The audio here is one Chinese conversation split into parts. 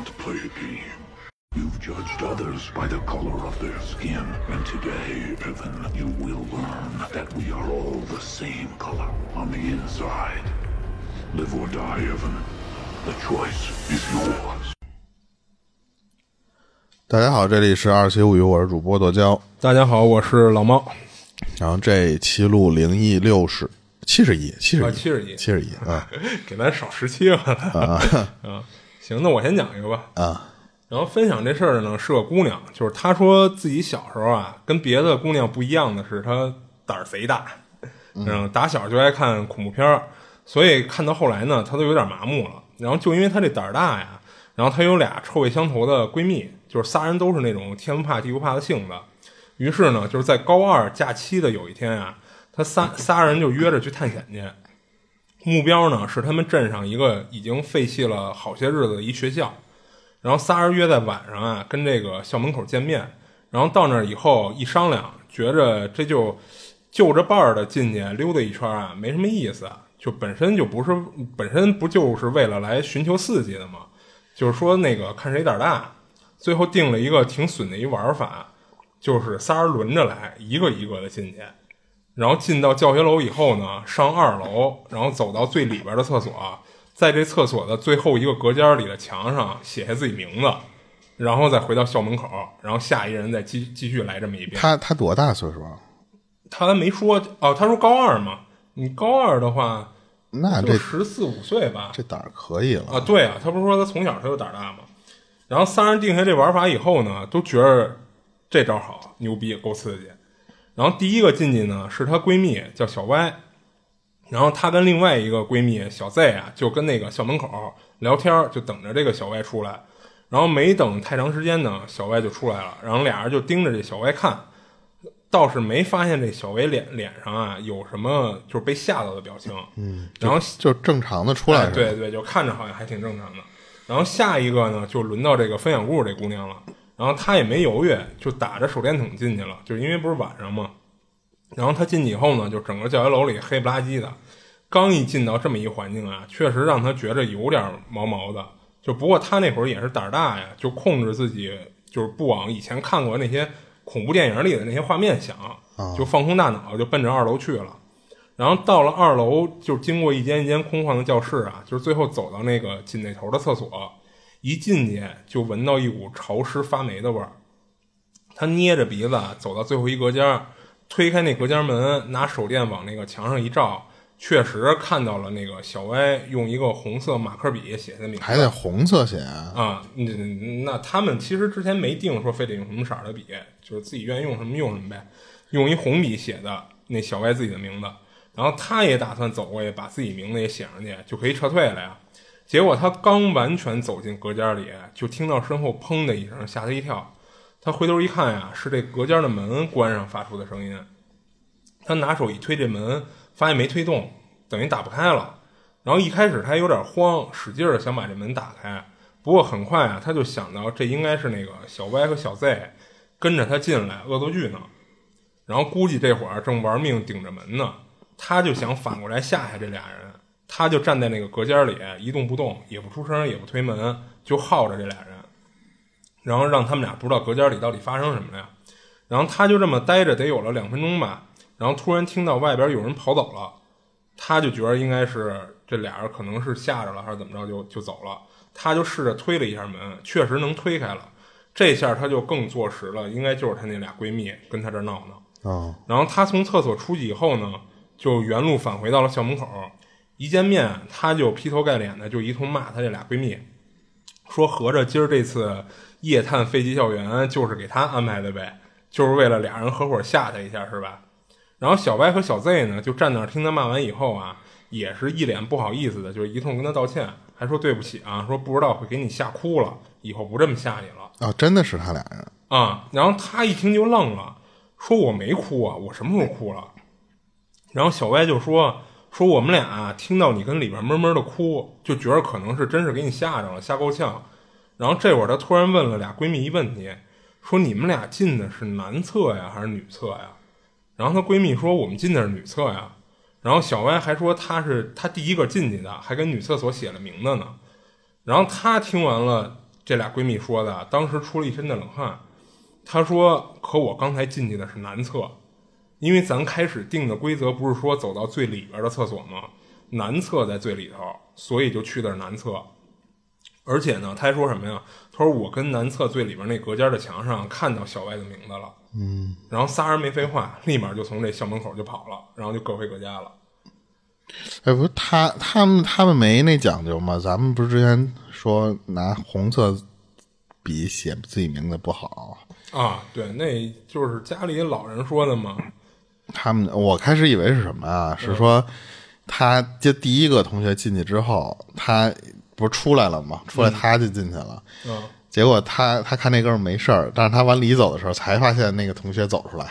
want to play a game. You've judged others by the color of their skin, and today, Evan, you will learn that we are all the same color on the inside. Live or die, Evan. The choice is yours. 大家好，这里是二七物语，我是主播剁椒。大家好，我是老猫。然后这一期录灵异六十七十一，七十一，七十一七十一啊给咱少十七了。啊，行，那我先讲一个吧。啊然后分享这事儿呢是个姑娘，就是她说自己小时候啊，跟别的姑娘不一样的是，她胆儿贼大，嗯，打小就爱看恐怖片儿，所以看到后来呢，她都有点麻木了。然后就因为她这胆儿大呀，然后她有俩臭味相投的闺蜜，就是仨人都是那种天不怕地不怕的性子。于是呢，就是在高二假期的有一天啊，她仨仨人就约着去探险去，目标呢是他们镇上一个已经废弃了好些日子的一学校。然后仨人约在晚上啊，跟这个校门口见面。然后到那儿以后一商量，觉着这就就着伴儿的进去溜达一圈啊，没什么意思。就本身就不是本身不就是为了来寻求刺激的吗？就是说那个看谁胆大。最后定了一个挺损的一玩法，就是仨人轮着来，一个一个的进去。然后进到教学楼以后呢，上二楼，然后走到最里边的厕所，在这厕所的最后一个隔间里的墙上写下自己名字，然后再回到校门口，然后下一人再继继续来这么一遍。他他多大岁数啊？他没说哦，他说高二嘛，你高二的话那这十四五岁吧？这胆儿可以了啊，对啊，他不是说他从小他就胆儿大吗？然后仨人定下这玩法以后呢，都觉着这招好，牛逼，够刺激。然后第一个进去呢是她闺蜜叫小歪，然后她跟另外一个闺蜜小 Z 啊，就跟那个校门口聊天，就等着这个小歪出来。然后没等太长时间呢，小歪就出来了，然后俩人就盯着这小歪看，倒是没发现这小歪脸脸上啊有什么就是被吓到的表情。嗯，然后就正常的出来哎对对，就看着好像还挺正常的。然后下一个呢，就轮到这个分享故事这姑娘了。然后他也没犹豫，就打着手电筒进去了，就是因为不是晚上嘛。然后他进去以后呢，就整个教学楼里黑不拉几的。刚一进到这么一环境啊，确实让他觉着有点毛毛的。就不过他那会儿也是胆儿大呀，就控制自己，就是不往以前看过那些恐怖电影里的那些画面想，就放空大脑，就奔着二楼去了。然后到了二楼，就经过一间一间空旷的教室啊，就是最后走到那个紧那头的厕所，一进去就闻到一股潮湿发霉的味儿。他捏着鼻子走到最后一隔间，推开那隔间门，拿手电往那个墙上一照，确实看到了那个小歪用一个红色马克笔写的名字，还得红色写啊？那，嗯，那他们其实之前没定说非得用什么色儿的笔，就是自己愿意用什么用什么呗。用一红笔写的那小歪自己的名字，然后他也打算走过去把自己名字也写上去，就可以撤退了呀。结果他刚完全走进隔间里，就听到身后砰的一声，吓他一跳。他回头一看呀，是这隔间的门关上发出的声音。他拿手一推这门，发现没推动，等于打不开了。然后一开始他有点慌，使劲儿想把这门打开。不过很快啊，他就想到这应该是那个小歪和小 Z 跟着他进来恶作剧呢。然后估计这会儿正玩命顶着门呢，他就想反过来吓吓这俩人。他就站在那个隔间里一动不动，也不出声，也不推门，就耗着这俩人，然后让他们俩不知道隔间里到底发生什么了呀。然后他就这么待着，得有了两分钟吧。然后突然听到外边有人跑走了，他就觉得应该是这俩人可能是吓着了，还是怎么着就就走了。他就试着推了一下门，确实能推开了。这下他就更坐实了，应该就是他那俩闺蜜跟他这儿闹闹。哦，然后他从厕所出去以后呢，就原路返回到了校门口。一见面，她就劈头盖脸的就一通骂她这俩闺蜜，说合着今儿这次夜探飞机校园就是给她安排的呗，就是为了俩人合伙吓她一下是吧？然后小歪和小 Z 呢，就站那儿听她骂完以后啊，也是一脸不好意思的，就是一通跟她道歉，还说对不起啊，说不知道会给你吓哭了，以后不这么吓你了。哦，真的是他俩人。啊、然后她一听就愣了，说我没哭啊，我什么时候哭了？然后小歪就说说我们俩听到你跟里边闷闷的哭，就觉得可能是真是给你吓着了，吓够呛。然后这会儿她突然问了俩闺蜜一问题，说你们俩进的是男厕呀还是女厕呀？然后她闺蜜说我们进的是女厕呀。然后小歪还说她是她第一个进去的，还跟女厕所写了名字呢。然后她听完了这俩闺蜜说的，当时出了一身的冷汗。她说：“可我刚才进去的是男厕，因为咱开始定的规则不是说走到最里边的厕所吗？男厕在最里头，所以就去的是男厕。而且呢，他还说什么呀？他说我跟男厕最里边那隔间的墙上看到小外的名字了。嗯，然后仨人没废话，立马就从这校门口就跑了，然后就各回各家了。哎，不是他他们他们没那讲究吗？咱们不是之前说拿红色笔写自己名字不好？啊，对，那就是家里老人说的嘛。他们我开始以为是什么啊？是说他就第一个同学进去之后，他不是出来了吗？出来他就进去了。嗯，结果他他看那哥们没事儿，但是他往里走的时候，才发现那个同学走出来。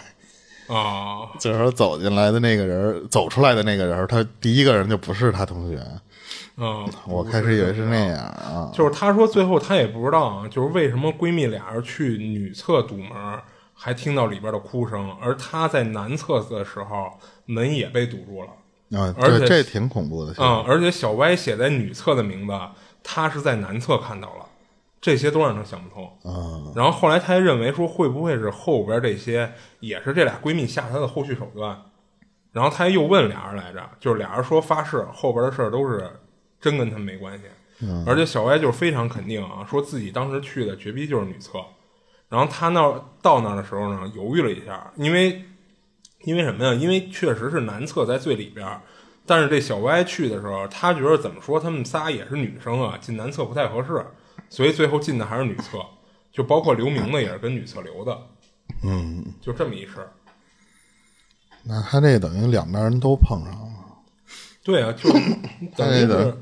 啊，就是说走进来的那个人，走出来的那个人，他第一个人就不是他同学。嗯，我开始以为是那样啊。就是他说最后他也不知道啊，就是为什么闺蜜俩人去女厕堵门，还听到里边的哭声，而她在男厕的时候门也被堵住了。啊，而且，这挺恐怖的。嗯，而且小歪写在女厕的名字，他是在男厕看到了，这些都让他想不通。啊，然后后来他还认为说，会不会是后边这些也是这俩闺蜜下她的后续手段？然后他又问俩人来着，就是俩人说发誓后边的事儿都是真跟他们没关系。嗯而且小歪就是非常肯定啊，说自己当时去的绝逼就是女厕。然后他那儿到那儿的时候呢，犹豫了一下，因为因为什么呀？因为确实是男厕在最里边儿，但是这小歪去的时候，他觉得怎么说，他们仨也是女生啊，进男厕不太合适，所以最后进的还是女厕，就包括留名的也是跟女厕留的，嗯，就这么一事儿。那他这等于两边人都碰上了。对啊，就 等于那个是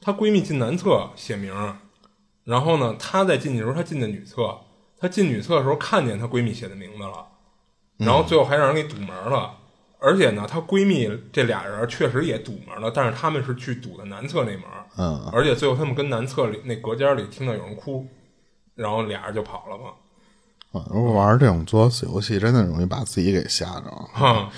她闺蜜进男厕写名儿，然后呢，她在进去的时候，她进的女厕，她进女厕的时候看见她闺蜜写的名字了，然后最后还让人给堵门了。而且呢，她闺蜜这俩人确实也堵门了，但是他们是去堵的男厕那门，嗯，而且最后他们跟男厕里那隔间里听到有人哭，然后俩人就跑了嘛。啊如果玩这种作死游戏，真的容易把自己给吓着。哈，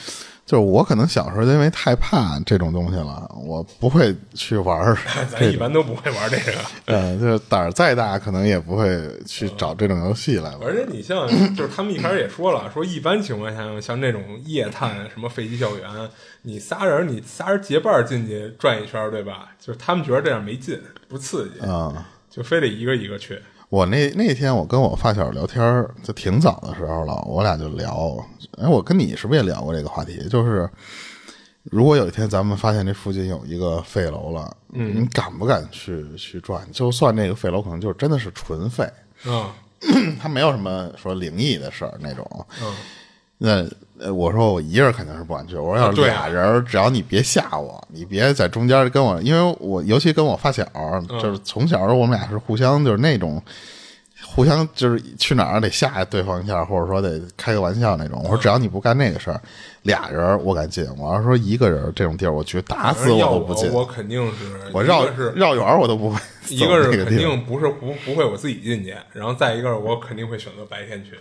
就是我可能小时候因为太怕这种东西了，我不会去玩儿 咱。一般都不会玩这个。呃，就是胆儿再大，可能也不会去找这种游戏来玩。而且你像，就是他们一开始也说了，说一般情况下，像这种夜探什么废弃校园，你仨人你仨人结伴进去转一圈，对吧？就是他们觉得这样没劲，不刺激，啊、就非得一个一个去。我那那天我跟我发小聊天儿，就挺早的时候了，我俩就聊，哎，我跟你是不是也聊过这个话题？就是如果有一天咱们发现这附近有一个废楼了，嗯，你敢不敢去去转？就算那个废楼可能就是真的是纯废，啊，它没有什么说灵异的事儿那种。嗯，那呃我说我一个人肯定是不敢去。我说要俩人，只要你别吓我，你别在中间跟我，因为我尤其跟我发小，就是从小我们俩是互相就是那种。互相就是去哪儿得吓对方一下，或者说得开个玩笑那种。我说只要你不干那个事儿，俩人我敢进。我要是说一个人这种地儿，我觉得打死我都不进。我肯定是，我绕是绕远儿我都不会一个是肯定不是不不会我自己进去，然后再一个我肯定会选择白天去，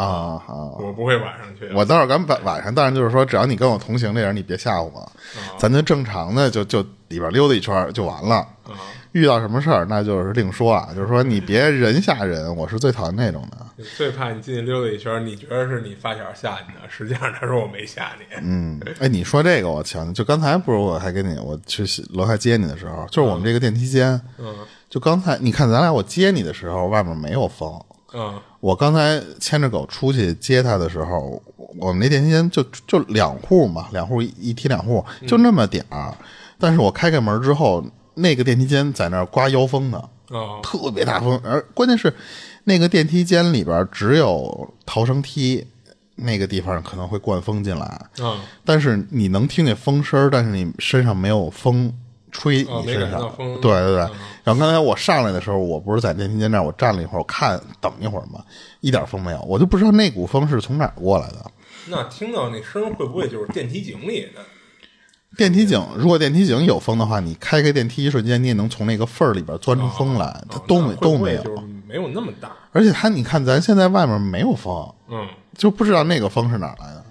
啊啊！我不会晚上去。我倒是敢晚晚上，但是就是说，只要你跟我同行这人，你别吓唬我，咱就正常的就就里边溜达一圈就完了。啊，遇到什么事儿那就是另说啊，就是说你别人吓人，我是最讨厌那种的。最怕你进去溜达一圈，你觉得是你发小吓你的，实际上他说我没吓你。嗯，哎，你说这个我想，就刚才不是我还跟你我去楼下接你的时候，就是我们这个电梯间，嗯就刚才你看咱俩我接你的时候，外面没有风。嗯我刚才牵着狗出去接它的时候，我们那电梯间就就两户嘛，两户一一梯两户，就那么点儿。但是我开开门之后，那个电梯间在那儿刮妖风呢，哦。特别大风，而关键是那个电梯间里边只有逃生梯那个地方可能会灌风进来，啊但是你能听见风声，但是你身上没有风吹你身上。对对对。嗯然后刚才我上来的时候，我不是在电梯间那儿，我站了一会儿，我看等一会儿嘛，一点风没有，我就不知道那股风是从哪儿过来的。那听到那声会不会就是电梯井里的？电梯井，如果电梯井有风的话，你开开电梯一瞬间，你也能从那个缝儿里边钻出风来，它哦都没都没有。就是没有那么大。而且它，你看咱现在外面没有风，嗯就不知道那个风是哪儿来的。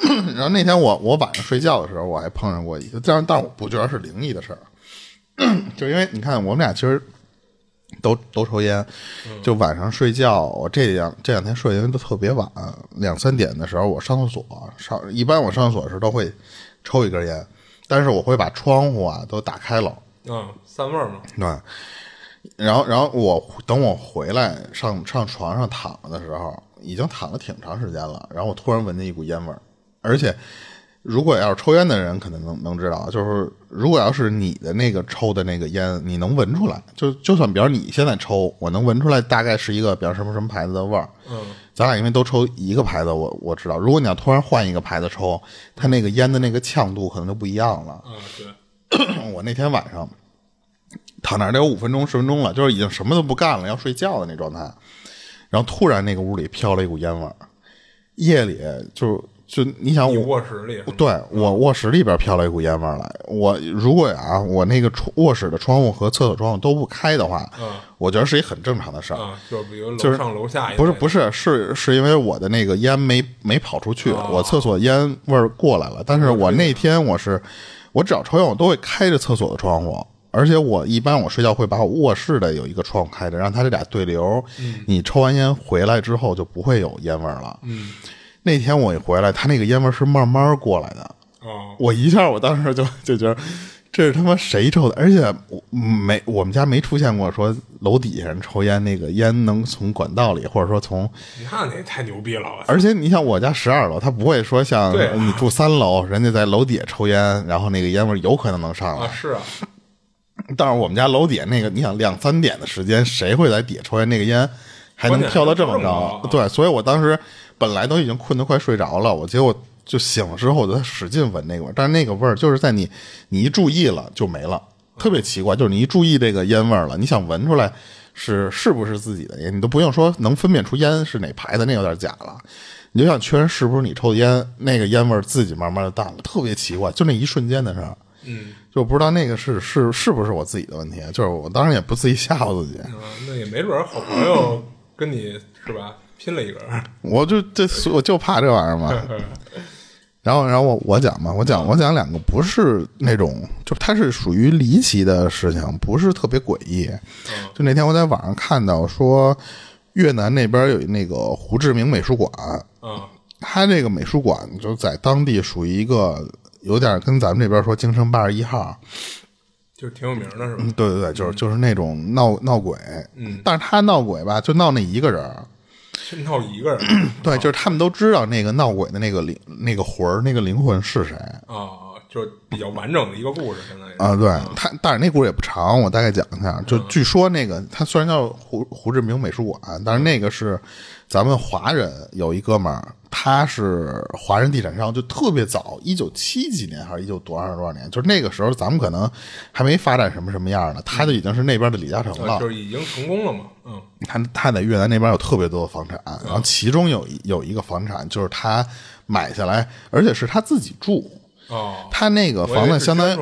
然后那天我我晚上睡觉的时候，我还碰上过一个，但是但我不觉得是灵异的事儿，就因为你看我们俩其实都都抽烟，就晚上睡觉，我这两这两天睡因为都特别晚，两三点的时候我上厕所，上一般我上厕所的时候都会抽一根烟，但是我会把窗户啊都打开了，嗯，散味儿嘛。对，然后然后我等我回来上上床上躺着的时候，已经躺了挺长时间了，然后我突然闻见一股烟味儿，而且。如果要是抽烟的人，可能能能知道，就是如果要是你的那个抽的那个烟，你能闻出来，就就算比如你现在抽，我能闻出来大概是一个比如什么什么牌子的味儿。嗯，咱俩因为都抽一个牌子，我我知道。如果你要突然换一个牌子抽，它那个烟的那个呛度可能就不一样了。嗯，对。我那天晚上躺那儿得有五分钟十分钟了，就是已经什么都不干了，要睡觉的那状态。然后突然那个屋里飘了一股烟味儿，夜里就。就你想，我卧室里，对我卧室里边飘了一股烟味来。我如果啊，我那个卧室的窗户和厕所窗户都不开的话，嗯，我觉得是一很正常的事儿。就比如楼上楼下，不是不是是是因为我的那个烟没没跑出去，我厕所烟味儿过来了。但是我那天我是，我只要抽烟，我都会开着厕所的窗户，而且我一般我睡觉会把我卧室的有一个窗户开着，让它这俩对流。嗯，你抽完烟回来之后就不会有烟味儿了。嗯。那天我一回来，他那个烟味是慢慢过来的。哦，我一下，我当时就 就觉得这是他妈谁抽的？而且没我们家没出现过说楼底下人抽烟，那个烟能从管道里，或者说从……那那太牛逼了！而且你想，我家十二楼，他不会说像你住三楼，人家在楼底下抽烟，然后那个烟味有可能能上来。啊，是啊。但是我们家楼底下那个，你想两三点的时间，谁会在底下抽烟？那个烟还能飘到这么高？对，所以我当时。本来都已经困得快睡着了，我结果就醒了之后，我就使劲闻那个味儿，但是那个味儿就是在你你一注意了就没了，特别奇怪。就是你一注意这个烟味儿了，你想闻出来是是不是自己的烟，你都不用说能分辨出烟是哪牌子，那有点假了。你就想确认是不是你抽的烟，那个烟味儿自己慢慢的淡了，特别奇怪，就那一瞬间的事儿。嗯，就不知道那个是是是不是我自己的问题，就是我当然也不自己吓唬自己。那也没准好朋友跟你是吧？拼了一个，我就这我就怕这玩意儿嘛。然后，然后我我讲嘛，我讲我讲两个不是那种，就它是属于离奇的事情，不是特别诡异。就那天我在网上看到说，越南那边有那个胡志明美术馆，嗯，他这个美术馆就在当地属于一个有点跟咱们这边说京城八十一号，就挺有名的是吧？对对对，就是就是那种闹闹鬼，嗯，但是他闹鬼吧，就闹那一个人。闹一个人，对，就是他们都知道那个闹鬼的那个灵、那个魂儿、那个灵魂是谁。啊，就比较完整的一个故事，现在啊，对他，但是那故事也不长，我大概讲一下。就据说那个他虽然叫胡胡志明美术馆，但是那个是咱们华人有一哥们儿。他是华人地产商，就特别早，一九七几年还是一九多少多少年，就是那个时候咱们可能还没发展什么什么样呢，他就已经是那边的李嘉诚了，就是已经成功了嘛。嗯，他他在越南那边有特别多的房产，然后其中有有一个房产就是他买下来，而且是他自己住。哦，他那个房子相当于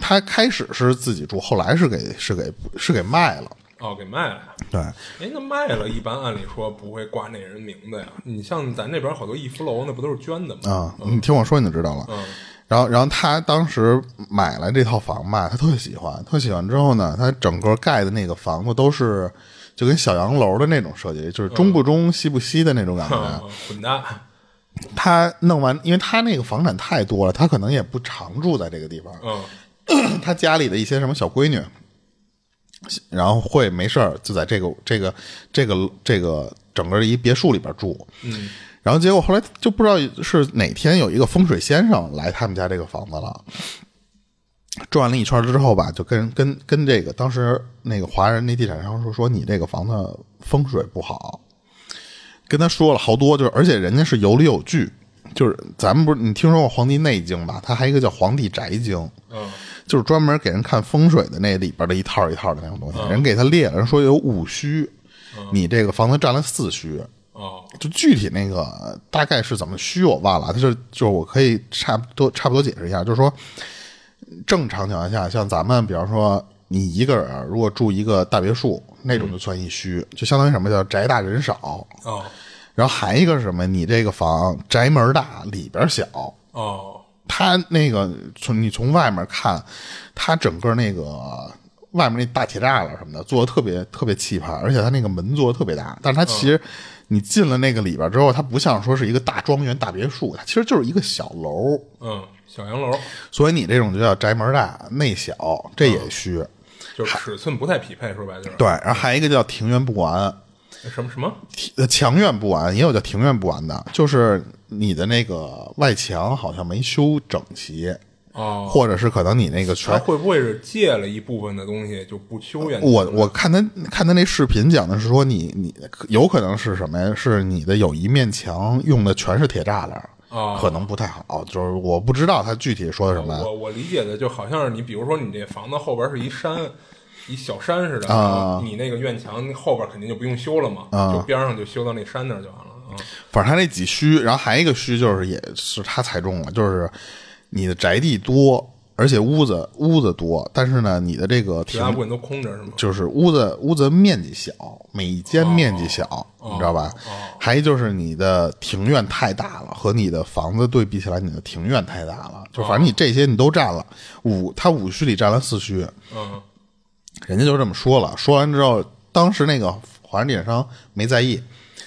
他开始是自己住，后来是给是给是给卖了。哦，给卖了。对，哎，那卖了，一般按理说不会挂那人名字呀。你像咱那边好多逸夫楼，那不都是捐的吗？啊，你听我说你就知道了。嗯，然后，然后他当时买了这套房吧，他特别喜欢，特喜欢之后呢，他整个盖的那个房子都是就跟小洋楼的那种设计，就是中不中西不西的那种感觉。混蛋。他弄完，因为他那个房产太多了，他可能也不常住在这个地方。嗯，他家里的一些什么小闺女。然后会没事儿就在这个这个这个这个整个一别墅里边住，嗯，然后结果后来就不知道是哪天有一个风水先生来他们家这个房子了，转了一圈之后吧，就跟跟跟这个当时那个华人那地产商说说你这个房子风水不好，跟他说了好多，就是而且人家是有理有据，就是咱们不是你听说过《黄帝内经》吧？他还一个叫《黄帝宅经》，嗯。就是专门给人看风水的那里边的一套一套的那种东西，人给他列了，人说有五虚，你这个房子占了四虚，哦，就具体那个大概是怎么虚我忘了，他就就是我可以差不多差不多解释一下，就是说正常情况下，像咱们比方说你一个人如果住一个大别墅，那种就算一虚，就相当于什么叫宅大人少，哦，然后还一个是什么，你这个房宅门大里边小，哦。它那个从你从外面看，它整个那个外面那大铁栅栏什么的做的特别特别气派，而且它那个门做的特别大。但是它其实你进了那个里边之后，它不像说是一个大庄园、大别墅，它其实就是一个小楼。嗯，小洋楼，所以你这种就叫宅门大内小，这也虚。就是尺寸不太匹配，说白了就是。对，然后还有一个叫庭院不完，什么什么？呃，墙院不完，也有叫庭院不完的，就是你的那个外墙好像没修整齐，哦，或者是可能你那个他全。会不会是借了一部分的东西就不修原？我我看他看他那视频讲的是说你你有可能是什么呀？是你的有一面墙用的全是铁栅栏，哦可能不太好。就是我不知道他具体说的什么。我我理解的就好像是你，比如说你这房子后边是一山，一小山似的，啊你那个院墙后边肯定就不用修了嘛，就边上就修到那山那儿就完了啊。反正他那几虚，然后还一个虚就是也是他踩中了，就是你的宅地多，而且屋子屋子多，但是呢，你的这个其他部分都空着是吗？就是屋子屋子面积小，每一间面积小，你知道吧？还一就是你的庭院太大了，和你的房子对比起来，你的庭院太大了。就反正你这些你都占了五，他五虚里占了四虚，嗯，人家就这么说了。说完之后，当时那个华人地产商没在意，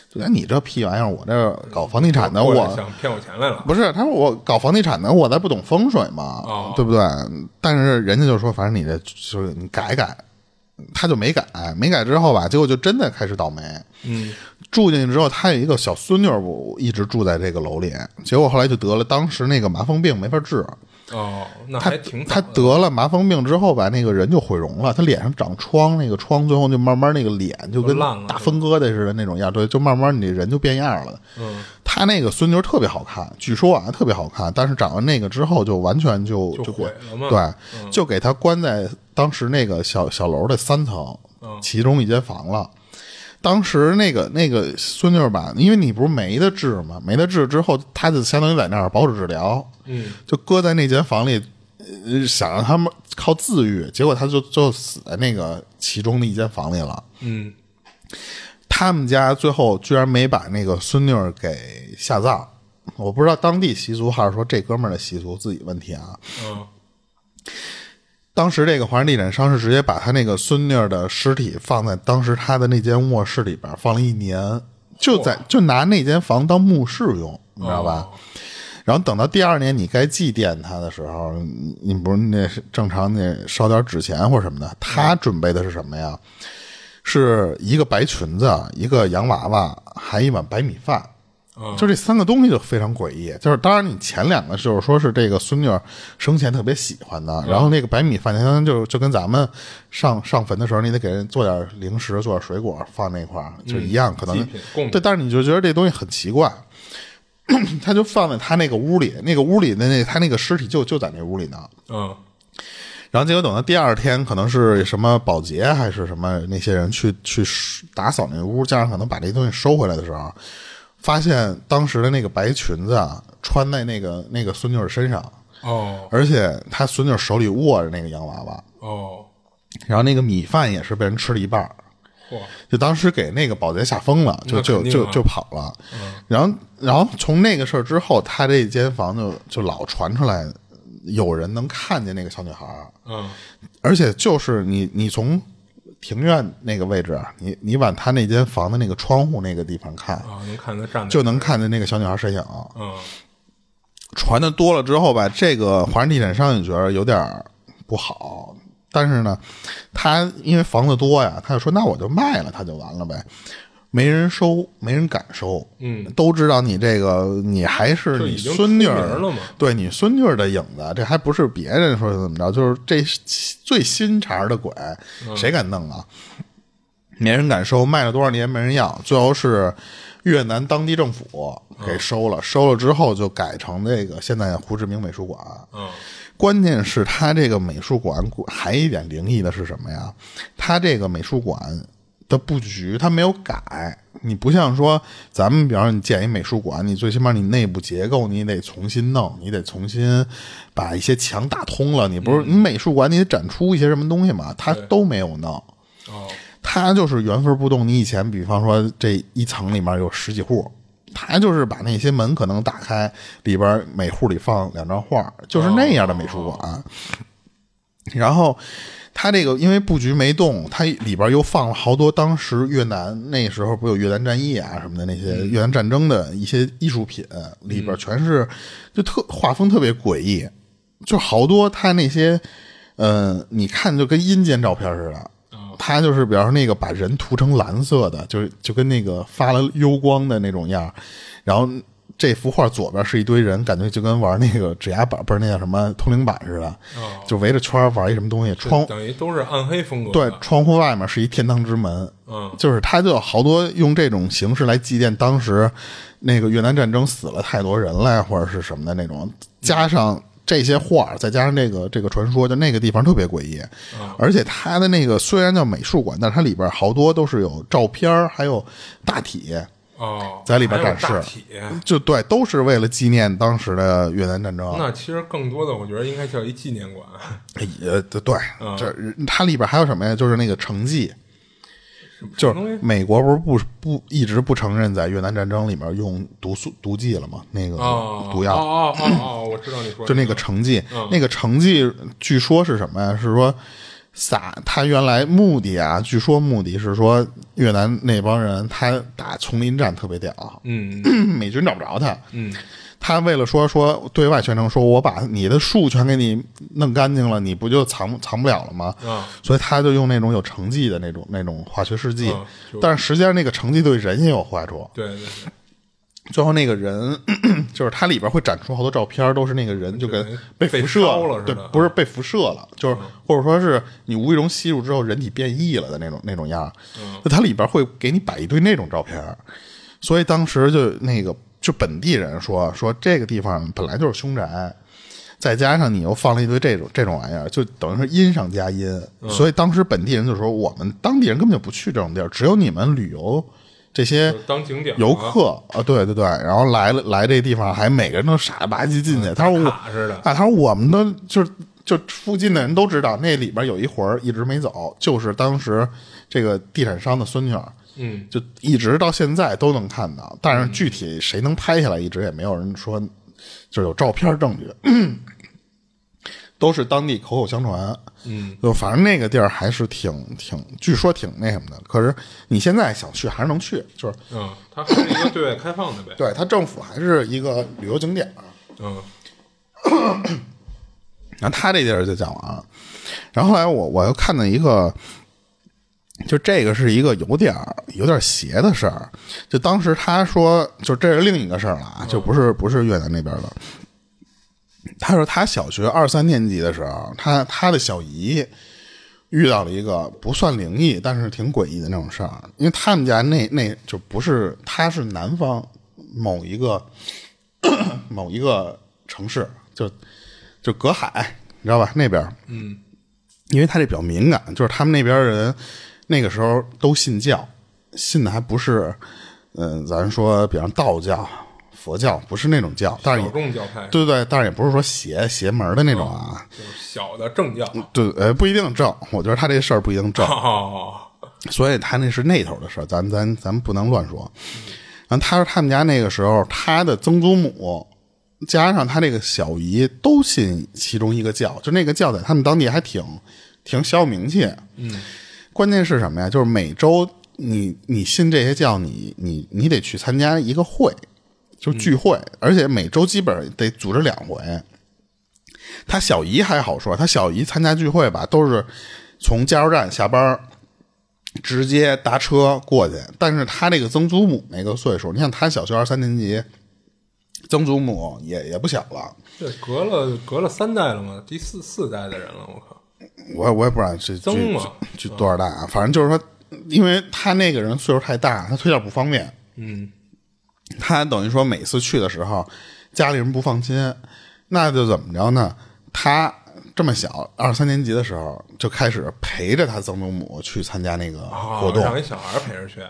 就说你这屁玩意儿，我这搞房地产的，我想骗我钱来了。不是，他说我搞房地产的，我才不懂风水嘛，哦对不对？但是人家就说，反正你这就是你改改，他就没改，没改之后吧，结果就真的开始倒霉。嗯，住进去之后，他有一个小孙女一直住在这个楼里，结果后来就得了当时那个麻风病，没法治。哦，那他还挺早他得了麻风病之后吧，那个人就毁容了，他脸上长疮，那个疮最后就慢慢那个脸就跟大风疙瘩似的那种样，对，就慢慢你人就变样了。嗯，他那个孙女特别好看，据说啊特别好看，但是长了那个之后就完全就毁了嘛。对，就给他关在当时那个小小楼的三层，嗯。其中一间房了。当时那个那个孙女儿吧，因为你不是没得治嘛，没得治之后，他就相当于在那儿保守治疗，嗯，就搁在那间房里，呃想让他们靠自愈，结果他就就死在那个其中的一间房里了。嗯，他们家最后居然没把那个孙女儿给下葬，我不知道当地习俗还是说这哥们儿的习俗自己问题啊。嗯，当时这个华人地产商是直接把他那个孙女儿的尸体放在当时他的那间卧室里边放了一年，就在就拿那间房当墓室用，你知道吧？然后等到第二年你该祭奠他的时候，你你不是那是正常那烧点纸钱或者什么的，他准备的是什么呀？是一个白裙子，一个洋娃娃，还一碗白米饭。嗯就这三个东西就非常诡异。就是当然你前两个就是说是这个孙女生前特别喜欢的，然后那个白米饭，相当于就就跟咱们上上坟的时候，你得给人做点零食，做点水果放那块儿，就一样，可能对。但是你就觉得这东西很奇怪。他就放在他那个屋里，那个屋里的那他那个尸体就就在那屋里呢。嗯，然后结果等到第二天，可能是什么保洁还是什么那些人去去打扫那屋，加上可能把这东西收回来的时候，发现当时的那个白裙子啊穿在那个那个孙女儿身上，哦，而且他孙女手里握着那个洋娃娃，哦，然后那个米饭也是被人吃了一半就当时给那个保洁吓疯了，就就就就跑了。嗯。然后，然后从那个事儿之后，他这间房就就老传出来有人能看见那个小女孩儿，嗯，而且就是你你从庭院那个位置啊，你你往他那间房的那个窗户那个地方看，啊，能看他站就能看见那个小女孩身影。嗯，传的多了之后吧，这个华人地产商也觉得有点儿不好，但是呢，他因为房子多呀，他就说那我就卖了，他就完了呗。没人收，没人敢收，嗯，都知道你这个，你还是你孙女儿了嘛对你孙女儿的影子，这还不是别人说怎么着，就是这最新茬的鬼，嗯谁敢弄啊？没人敢收，卖了多少年没人要，最后是越南当地政府给收了，收了之后就改成这个现在胡志明美术馆。嗯，关键是他这个美术馆还一点灵异的是什么呀？他这个美术馆的布局它没有改，你不像说咱们，比方说你建一美术馆，你最起码你内部结构你得重新弄，你得重新把一些墙打通了。你不是你美术馆你得展出一些什么东西嘛？它都没有弄。哦，他就是原封不动。你以前比方说这一层里面有十几户，它就是把那些门可能打开，里边每户里放两张画，就是那样的美术馆。然后他这个因为布局没动，它里边又放了好多当时越南那时候不有越南战役啊什么的那些越南战争的一些艺术品，里边全是就特画风特别诡异，就好多他那些呃，你看就跟阴间照片似的。他就是，比方说那个把人涂成蓝色的，就是就跟那个发了幽光的那种样然后这幅画左边是一堆人，感觉就跟玩那个指压板，不是那叫什么通灵板似的，就围着圈玩一什么东西。窗等于都是暗黑风格。，对窗户外面是一天堂之门，嗯，就是他就有好多用这种形式来祭奠当时那个越南战争死了太多人了，或者是什么的那种，加上。这些画，再加上这个这个传说，就那个地方特别诡异，而且它的那个虽然叫美术馆，但是它里边好多都是有照片儿还有大体，哦，在里边展示。就对，都是为了纪念当时的越南战争。那其实更多的，我觉得应该叫一纪念馆。也对对，这它里边还有什么呀？就是那个成绩，就是美国不是不不一直不承认在越南战争里面用毒素毒剂了吗？那个哦，毒药，哦哦哦哦，我知道你说就那个成绩，那个成绩据说是什么呀？是说撒他原来目的啊，据说目的是说越南那帮人他打丛林战特别屌，嗯 美军找不着他，嗯，他为了说说对外宣称说我把你的树全给你弄干净了，你不就藏藏不了了吗？啊，所以他就用那种有成绩的那种那种化学试剂，但是实际上那个成绩对人也有坏处。对对对，最后那个人 就是它里边会展出好多照片，都是那个人就跟被辐射被了对不是被辐射了，就是或者说是你无意中吸入之后人体变异了的那种那种样它里边会给你摆一堆那种照片，所以当时就那个就本地人说说这个地方本来就是凶宅。再加上你又放了一堆这种这种玩意儿，就等于是阴上加阴，所以当时本地人就说，我们当地人根本就不去这种地儿，只有你们旅游这些当景点游客啊，对对对，然后来了来这地方，还每个人都傻了吧唧进去。他说我啊，他说我们都就是就附近的人都知道，那里边有一魂儿一直没走，就是当时这个地产商的孙女儿，嗯，就一直到现在都能看到。但是具体谁能拍下来，一直也没有人说，就是有照片证据。都是当地口口相传，嗯，就反正那个地儿还是挺挺，据说挺那什么的。可是你现在想去还是能去，就是嗯，它还是一个对外开放的呗。对它政府还是一个旅游景点儿。嗯然后他这地儿就讲完了。然后后来我我又看到一个，就这个是一个有点儿有点邪的事儿。就当时他说，就这是另一个事儿了啊，就不是不是越南那边的。他说他小学二三年级的时候，他他的小姨遇到了一个不算灵异，但是挺诡异的那种事儿。因为他们家那那就不是，他是南方某一个 某一个城市，就就隔海，你知道吧？那边，嗯，因为他这比较敏感，就是他们那边人那个时候都信教，信的还不是，嗯、咱说比方道教、佛教，不是那种教，但是小也众教派，对对对，但是也不是说邪邪门的那种啊，就是小的正教。对，呃，不一定正，我觉得他这事儿不一定正，哦，所以他那是那头的事儿，咱咱咱不能乱说。然后他说他们家那个时候，他的曾祖母加上他这个小姨都信其中一个教，就那个教在他们当地还挺挺小有名气。嗯，关键是什么呀？就是每周你你信这些教，你你你得去参加一个会，就聚会，而且每周基本上得组织两回。他小姨还好说，他小姨参加聚会吧，都是从加油站下班，直接搭车过去。但是他这个曾祖母那个岁数，你像他小学二三年级，曾祖母也也不小了。这隔了隔了三代了嘛？第四四代的人了，我靠！我我也不知道这曾嘛这这多少代啊？反正就是说，因为他那个人岁数太大，他推荐不方便。嗯，他等于说每次去的时候，家里人不放心，那就怎么着呢？他这么小，二三年级的时候就开始陪着他曾祖母去参加那个活动，哦让一小孩陪着去。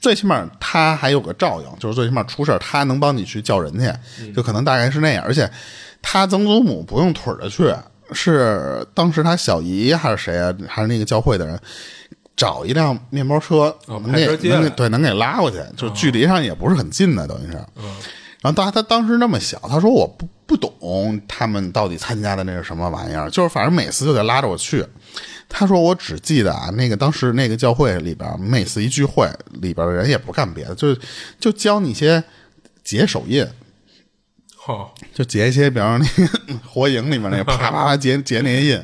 最起码他还有个照应，就是最起码出事儿他能帮你去叫人去，就可能大概是那样。而且他曾祖母不用腿着去，是当时他小姨还是谁啊，还是那个教会的人找一辆面包车，哦能给派车能给对能给拉过去，就距离上也不是很近的，等于是。然然后他他当时那么小，他说我不不懂他们到底参加的那是什么玩意儿，就是反正每次就得拉着我去。他说我只记得啊，那个当时那个教会里边，每次一聚会里边的人也不干别的，就就教你一些结手印。好，就结一些，比方说那个火影里面那个 啪啪啪结结那些印，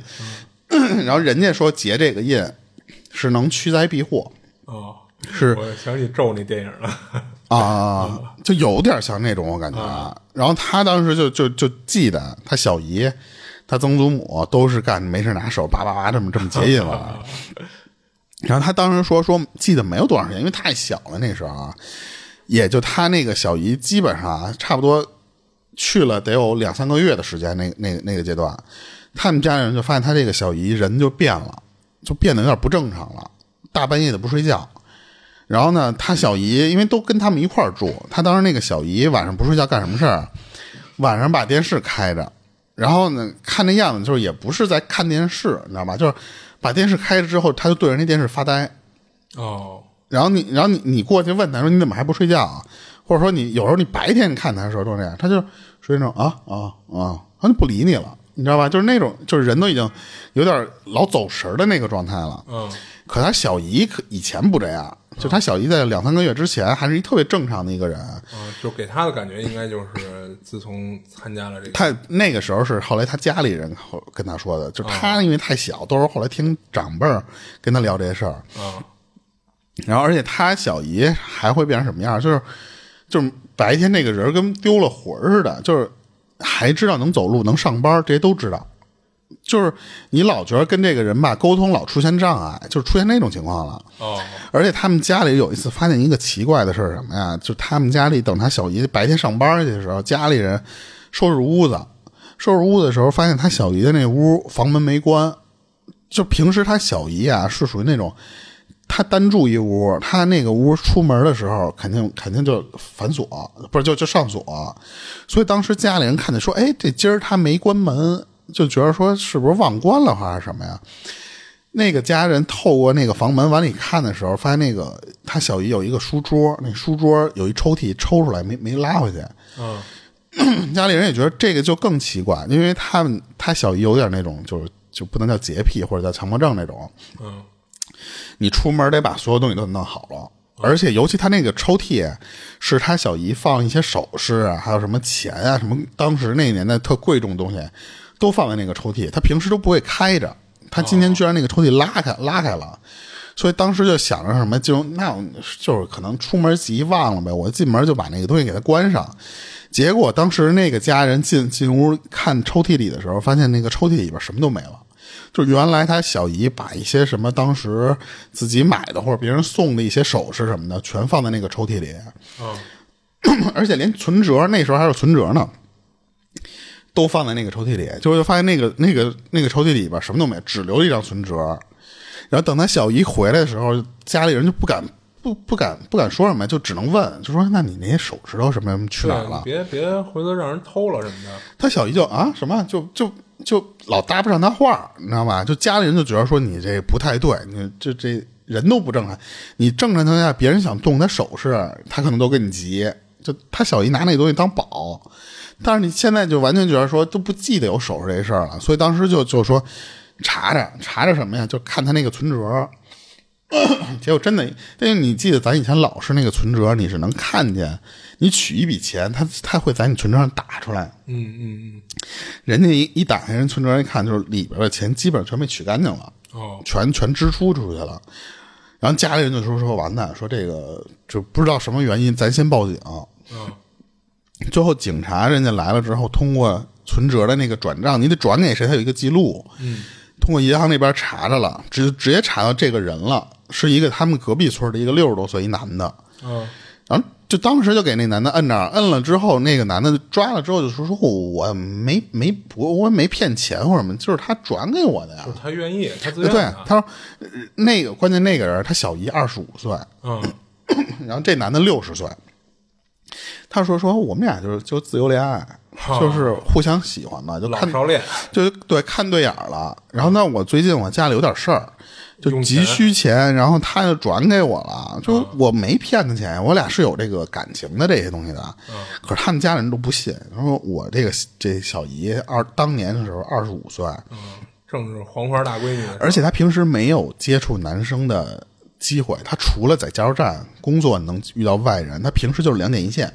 然后人家说结这个印是能驱灾避祸，哦，是我想起咒那电影了。啊，就有点像那种我感觉啊。然后他当时就就就记得他小姨、他曾祖母都是干没事拿手叭叭叭这么这么结印了。然后他当时说说记得没有多长时间，因为太小了那时候啊，也就他那个小姨基本上啊差不多去了得有两三个月的时间，那那那个阶段，他们家人就发现他这个小姨人就变了，就变得有点不正常了，大半夜的不睡觉。然后呢，他小姨因为都跟他们一块儿住，他当时那个小姨晚上不睡觉干什么事儿？晚上把电视开着，然后呢，看那样子就是也不是在看电视，你知道吧？就是把电视开着之后，他就对着那电视发呆。哦，然后你，然后你，你过去问他说你怎么还不睡觉啊？或者说你有时候你白天你看他的时候都那样，他就属于那种啊啊啊，他就不理你了，你知道吧？就是那种就是人都已经有点老走神的那个状态了。嗯，可他小姨可以前不这样，就他小姨在两三个月之前还是一特别正常的一个人。嗯，就给他的感觉应该就是自从参加了这个，他那个时候是后来他家里人后跟他说的，就他因为太小，都是后来听长辈儿跟他聊这些事儿。嗯，然后而且他小姨还会变成什么样？就是就是白天那个人跟丢了魂似的，就是还知道能走路、能上班，这些都知道。就是你老觉得跟这个人吧沟通老出现障碍，就是出现那种情况了。哦，而且他们家里有一次发现一个奇怪的事儿，什么呀？就他们家里等他小姨白天上班去的时候，家里人收拾屋子，收拾屋子的时候，发现他小姨的那屋房门没关。就平时他小姨啊是属于那种，他单住一屋，他那个屋出门的时候肯定肯定就反锁，不是就就上锁。所以当时家里人看见说，哎，这今儿他没关门，就觉得说是不是忘关了还是什么呀？那个家人透过那个房门往里看的时候，发现那个他小姨有一个书桌，那书桌有一抽屉抽出来没没拉回去。嗯，家里人也觉得这个就更奇怪，因为他们他小姨有点那种就是就不能叫洁癖或者叫强迫症那种。嗯，你出门得把所有东西都弄好了，而且尤其他那个抽屉是他小姨放一些首饰啊，还有什么钱啊，什么当时那个年代特贵重的东西都放在那个抽屉，他平时都不会开着。他今天居然那个抽屉拉开拉开了，所以当时就想着什么，就那就是可能出门急忘了呗，我进门就把那个东西给他关上。结果当时那个家人进进屋看抽屉里的时候，发现那个抽屉里边什么都没了。就原来他小姨把一些什么当时自己买的或者别人送的一些首饰什么的，全放在那个抽屉里，嗯，而且连存折那时候还有存折呢，都放在那个抽屉里。结果就发现那个那个那个抽屉里边什么都没有，只留了一张存折。然后等他小姨回来的时候，家里人就不敢不不敢不敢说什么，就只能问，就说：“那你那些手指头什么什么去哪儿了？”别别回头让人偷了什么的。他小姨就啊什么就就就老搭不上他话，你知道吧？就家里人就觉得说你这不太对，你这这人都不正常。你正常情况下，别人想动他首饰，他可能都跟你急。就他小姨拿那东西当宝，但是你现在就完全觉得说都不记得有首饰这事儿了，所以当时就就说查查查查什么呀？就看他那个存折。结果真的，但是你记得咱以前老是那个存折，你是能看见，你取一笔钱，他他会在你存折上打出来。嗯嗯嗯，人家一一打开人存折一看，就是里边的钱基本上全被取干净了，哦，全全支出出去了。然后家里人就说说完蛋，说这个就不知道什么原因，咱先报警。嗯，最后警察人家来了之后，通过存折的那个转账，你得转给谁，他有一个记录。嗯，通过银行那边查着了，直直接查到这个人了，是一个他们隔壁村的一个六十多岁一男的。嗯，然后就当时就给那男的摁那儿，摁了之后，那个男的抓了之后就说说我没没我我没骗钱或者什么，就是他转给我的呀。他愿意，他自愿对，他说呃那个关键那个人他小姨二十五岁，嗯，然后这男的六十岁。他说说我们俩就是就自由恋爱，就是互相喜欢嘛，就看老少恋，就对看对眼了。然后呢，我最近我家里有点事儿，就急需钱，然后他就转给我了，就我没骗他钱，我俩是有这个感情的这些东西的。可是他们家人都不信，他说我这个这小姨二当年的时候二十五岁，嗯，正是黄花大闺女。而且她平时没有接触男生的机会，她除了在加油站工作能遇到外人，她平时就是两点一线，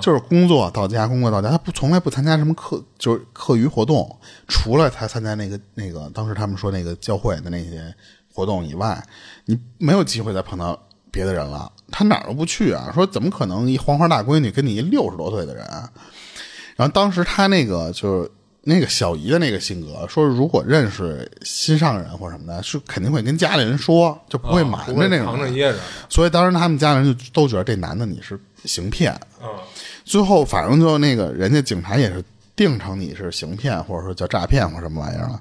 就是工作到家，工作到家，她不从来不参加什么课，就是课余活动，除了她参加那个那个当时他们说那个教会的那些活动以外，你没有机会再碰到别的人了。他哪儿都不去啊，说怎么可能一黄花大闺女跟你一六十多岁的人啊？然后当时他那个就是那个小姨的那个性格，说如果认识心上人或者什么的，是肯定会跟家里人说，就不会瞒着那种人。藏着掖着，所以当时他们家人就都觉得这男的你是行骗。啊，最后反正就那个人家警察也是定成你是行骗或者说叫诈骗或什么玩意儿了。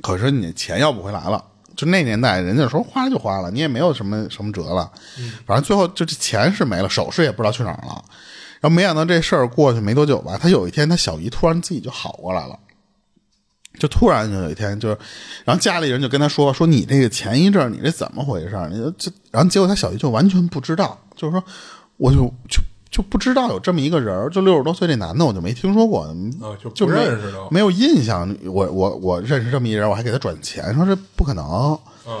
可是你钱要不回来了，就那年代人家说花了就花了，你也没有什么什么辙了。反正最后就这钱是没了，首饰也不知道去哪儿了。然后没想到这事儿过去没多久吧，他有一天他小姨突然自己就好过来了。就突然就有一天，就是，然后家里人就跟他说说你这个前一阵儿你这怎么回事儿？你就这，然后结果他小姨就完全不知道，就是说，我就就就不知道有这么一个人儿，就六十多岁这男的我就没听说过，啊就不就没认识都没有印象。我我我认识这么一人，我还给他转钱，说这不可能。嗯，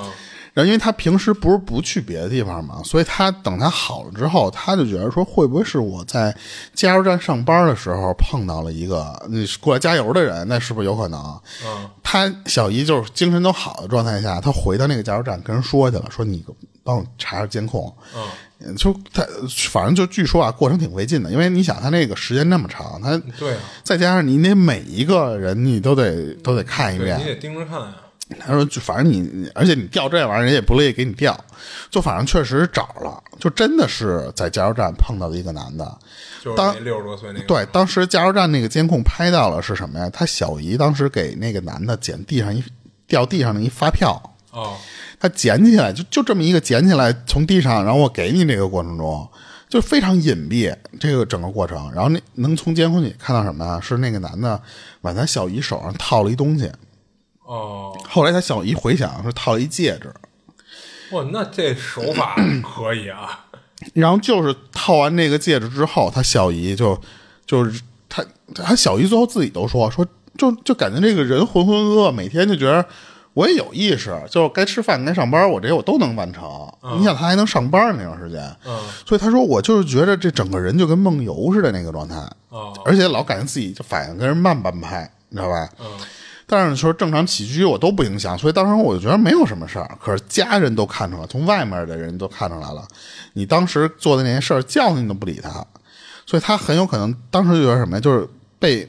然后因为他平时不是不去别的地方嘛，所以他等他好了之后，他就觉得说会不会是我在加油站上班的时候碰到了一个你过来加油的人，那是不是有可能？嗯，他小姨就是精神都好的状态下，他回到那个加油站跟人说去了，说你帮我查查监控。嗯，就他反正就据说啊，过程挺费劲的，因为你想他那个时间那么长，他对啊，再加上你得每一个人你都得都得看一遍你，得盯着看呀，他说：“就反正你，而且你调这玩意儿，人也不乐意给你调。就反正确实找了，就真的是在加油站碰到的一个男的。就是当六十多岁那个，对，当时加油站那个监控拍到了是什么呀？他小姨当时给那个男的捡地上一掉地上的一发票，哦，他捡起来就就这么一个捡起来从地上，然后我给你这个过程中，就非常隐蔽这个整个过程。然后那能从监控里看到什么呀？是那个男的往他小姨手上套了一东西。哦，后来他小姨回想是套了一戒指。”哇，那这手法 可以啊，然后就是套完这个戒指之后，他小姨就就是他他小姨最后自己都说说就就感觉这个人浑浑噩噩，每天就觉得我也有意识，就是该吃饭该上班，我这些我都能完成。你想他还能上班那段时间，嗯，所以他说我就是觉得这整个人就跟梦游似的那个状态，哦，而且老感觉自己就反应跟人慢半拍，你知道吧？嗯，但是说正常起居我都不影响，所以当时我就觉得没有什么事儿。可是家人都看出来，从外面的人都看出来了，你当时做的那些事儿，叫你都不理他，所以他很有可能当时就觉得什么呀，就是被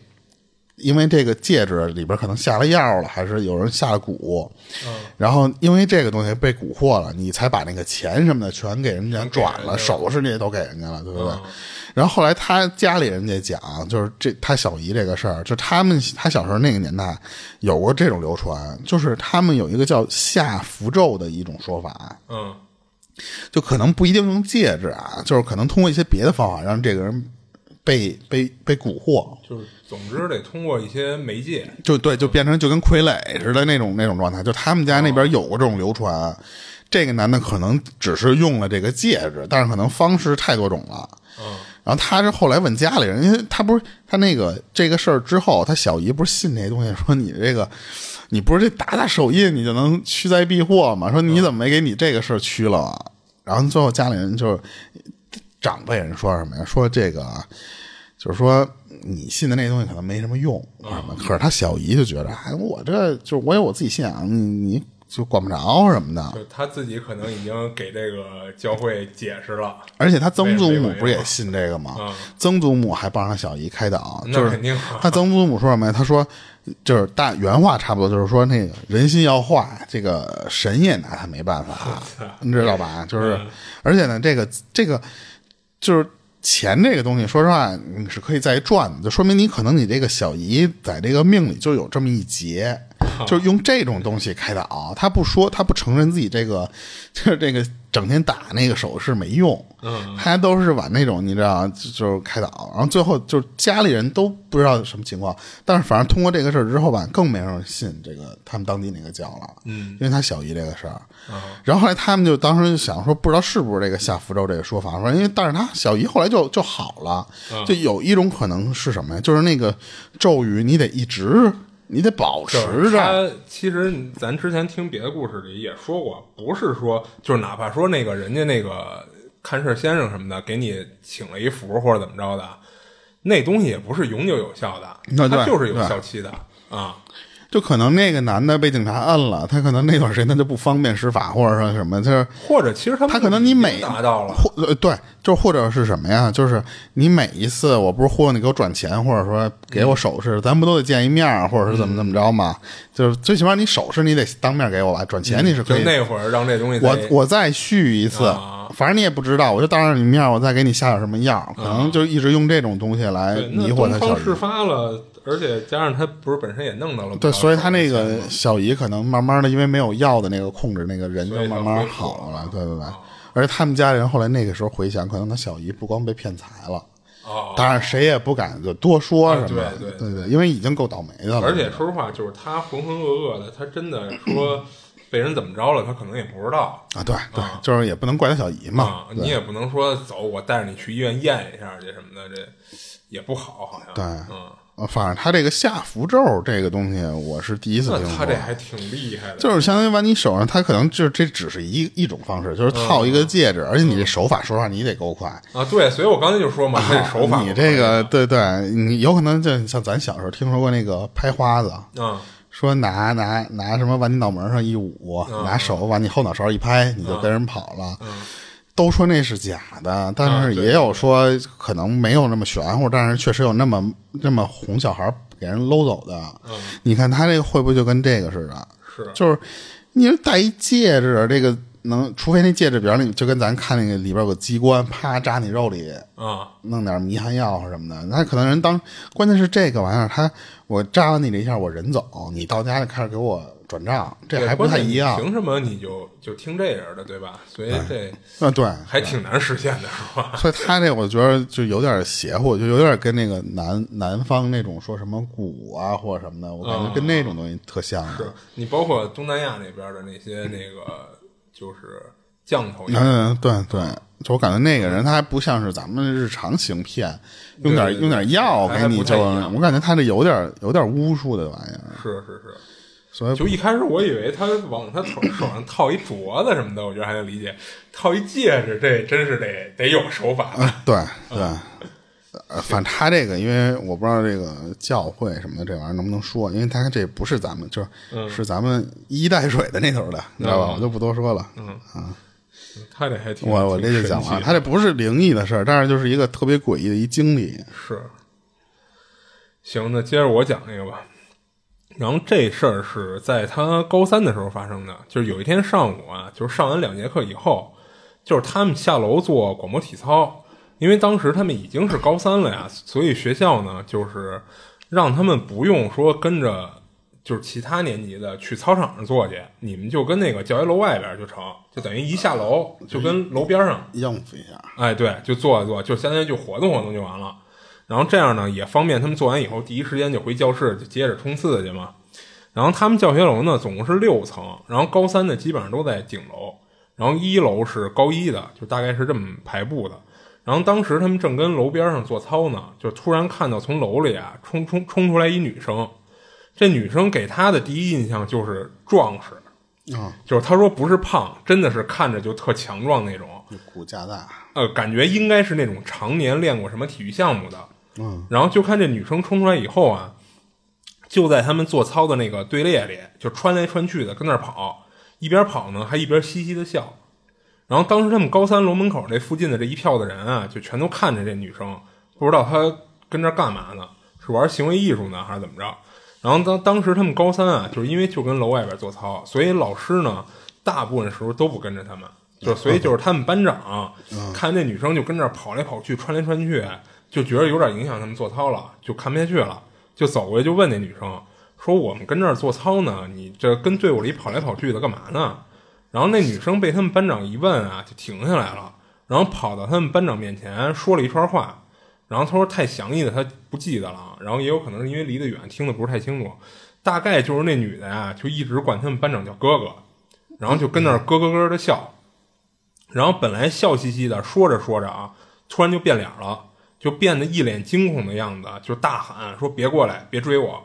因为这个戒指里边可能下了药了，还是有人下了蛊，然后因为这个东西被蛊惑了，你才把那个钱什么的全给人家转了，首饰那些都给人家了，对不对？然后后来他家里人家讲，就是这他小姨这个事儿，就他们他小时候那个年代有过这种流传，就是他们有一个叫下符咒的一种说法，嗯，就可能不一定用戒指啊，就是可能通过一些别的方法让这个人被被被蛊惑，就是总之得通过一些媒介，就对，就变成就跟傀儡似的那种那种状态。就他们家那边有过这种流传，这个男的可能只是用了这个戒指，但是可能方式太多种了。嗯，然后他是后来问家里人，因为他不是他那个这个事儿之后，他小姨不是信这东西，说你这个你不是这打打手印你就能驱灾避祸吗？说你怎么没给你这个事儿驱了啊？然后最后家里人就长辈人说什么呀？说这个就是说你信的那东西可能没什么用，什么？可是他小姨就觉得，哎，我这就是我有我自己信仰，你你就管不着什么的。就他自己可能已经给这个教会解释了，而且他曾祖母不是也信这个吗？嗯曾祖母还帮他小姨开导，就是肯定他曾祖母说什么呀？他说，就是大原话差不多就是说，那个人心要坏，这个神也拿他没办法，你知道吧？就是，而且呢，这个这个就是钱这个东西，说实话，你是可以再赚的，就说明你可能你这个小姨在这个命里就有这么一劫。就是用这种东西开导。他不说，他不承认自己这个，就是这个整天打那个手势没用。嗯，他都是往那种你知道，就就是开导，然后最后就是家里人都不知道什么情况，但是反正通过这个事儿之后吧，更没人信这个他们当地那个教了。嗯，因为他小姨这个事儿。然后后来他们就当时就想说，不知道是不是这个下福州这个说法，说因为但是他小姨后来就就好了，就有一种可能是什么呀？就是那个咒语你得一直你得保持着。他其实咱之前听别的故事里也说过，不是说就是哪怕说那个人家那个看事先生什么的给你请了一符或者怎么着的，那东西也不是永久有效的，那它就是有效期的啊。就可能那个男的被警察摁了，他可能那段时间他就不方便施法，或者说什么，就是或者其实他他可能你每达到了，或呃对，就或者是什么呀？就是你每一次我不是忽悠你给我转钱，或者说给我首饰，咱不都得见一面儿，或者是怎么怎么着吗？就是最起码你首饰你得当面给我吧，转钱你是可以。就那会儿让这东西我我再续一次，啊反正你也不知道，我就当着你面，我再给你下点什么药，可能就一直用这种东西来迷惑他事发了，而且加上他不是本身也弄到了，对，所以他那个小姨可能慢慢的，因为没有药的那个控制，那个人就慢慢好了了，对对对。而且他们家人后来那个时候回想，可能他小姨不光被骗财了，哦，当然谁也不敢就多说什么，啊对对对对，因为已经够倒霉的了。而且说实话，就是他浑浑噩噩的，他真的说被人怎么着了，他可能也不知道啊，对对，就是也不能怪他小姨嘛你也不能说走，我带着你去医院验一下去什么的，这也不好，好像对嗯，呃反正他这个下符咒这个东西，我是第一次那听说。他这还挺厉害的，就是相当于把你手上，他可能就这只是一一种方式，就是套一个戒指，而且你这手法，说实话你得够快。啊，对，所以我刚才就说嘛，手法，你这个对对，你有可能就像咱小时候听说过那个拍花子，嗯，说拿拿拿什么往你脑门上一捂，拿手往你后脑勺一拍，你就跟人跑了。都说那是假的，但是也有说可能没有那么玄乎，但是确实有那么那么哄小孩给人搂走的。你看他这个会不会就跟这个似的？是就是你戴一戒指，这个能，除非那戒指，比方你就跟咱看那个里边有个机关，啪扎你肉里，啊，弄点迷幻药什么的，那可能人当，关键是这个玩意儿，他我扎完你这一下，我人走，你到家里开始给我转账，这还不太一样凭什么你就就听这人的，对吧？所以这啊，对，还挺难实现的，是吧？所以他这我觉得就有点邪乎，就有点跟那个南南方那种说什么蛊啊或者什么的，我感觉跟那种东西特像是。你包括东南亚那边的那些那个就是降头也嗯，对对，就我感觉那个人他还不像是咱们日常行骗，用点对对用点药还还给你就，我感觉他这有点有点巫术的玩意儿，是是是。所以就一开始我以为他往他手手上套一镯子什么的，我觉得还能理解。套一戒指，这真是得得有手法的。对对，呃，反正他这个，因为我不知道这个教会什么的这玩意儿能不能说，因为他这不是咱们，就是是咱们一带水的那头的，你知道吧？我就不多说了。嗯他这还挺我我这就讲了，他这不是灵异的事儿，但是就是一个特别诡异的一经历。是。行，那接着我讲一个吧。然后这事儿是在他高三的时候发生的，就是有一天上午啊，就是上完两节课以后，就是他们下楼做广播体操，因为当时他们已经是高三了呀，所以学校呢就是让他们不用说跟着就是其他年级的去操场上做去，你们就跟那个教学楼外边就成，就等于一下楼就跟楼边上应付一下，哎，对，就坐一坐，就相当于就活动活动就完了。然后这样呢，也方便他们做完以后第一时间就回教室就接着冲刺去嘛。然后他们教学楼呢，总共是六层，然后高三的基本上都在顶楼，然后一楼是高一的，就大概是这么排布的。然后当时他们正跟楼边上做操呢，就突然看到从楼里啊冲冲冲出来一女生，这女生给他的第一印象就是壮实，啊，就是他说不是胖，真的是看着就特强壮那种。骨架大，呃，感觉应该是那种常年练过什么体育项目的。嗯，然后就看这女生冲出来以后啊，就在他们做操的那个队列里，就穿来穿去的跟那儿跑，一边跑呢还一边嘻嘻的笑。然后当时他们高三楼门口这附近的这一票的人啊，就全都看着这女生，不知道她跟这儿干嘛呢？是玩行为艺术呢，还是怎么着？然后当当时他们高三啊，就是因为就跟楼外边做操，所以老师呢，大部分时候都不跟着他们，就所以就是他们班长看这女生就跟这儿跑来跑去、穿来穿去，就觉得有点影响他们做操了，就看不下去了，就走过去就问那女生说我们跟这儿做操呢，你这跟队伍里跑来跑去的干嘛呢？然后那女生被他们班长一问啊，就停下来了，然后跑到他们班长面前说了一串话。然后他说太详细的他不记得了，然后也有可能是因为离得远，听得不是太清楚。大概就是那女的呀，就一直管他们班长叫哥哥，然后就跟那儿咯咯咯的笑。然后本来笑嘻嘻的，说着说着啊，突然就变脸了，就变得一脸惊恐的样子，就大喊说：“别过来，别追我！”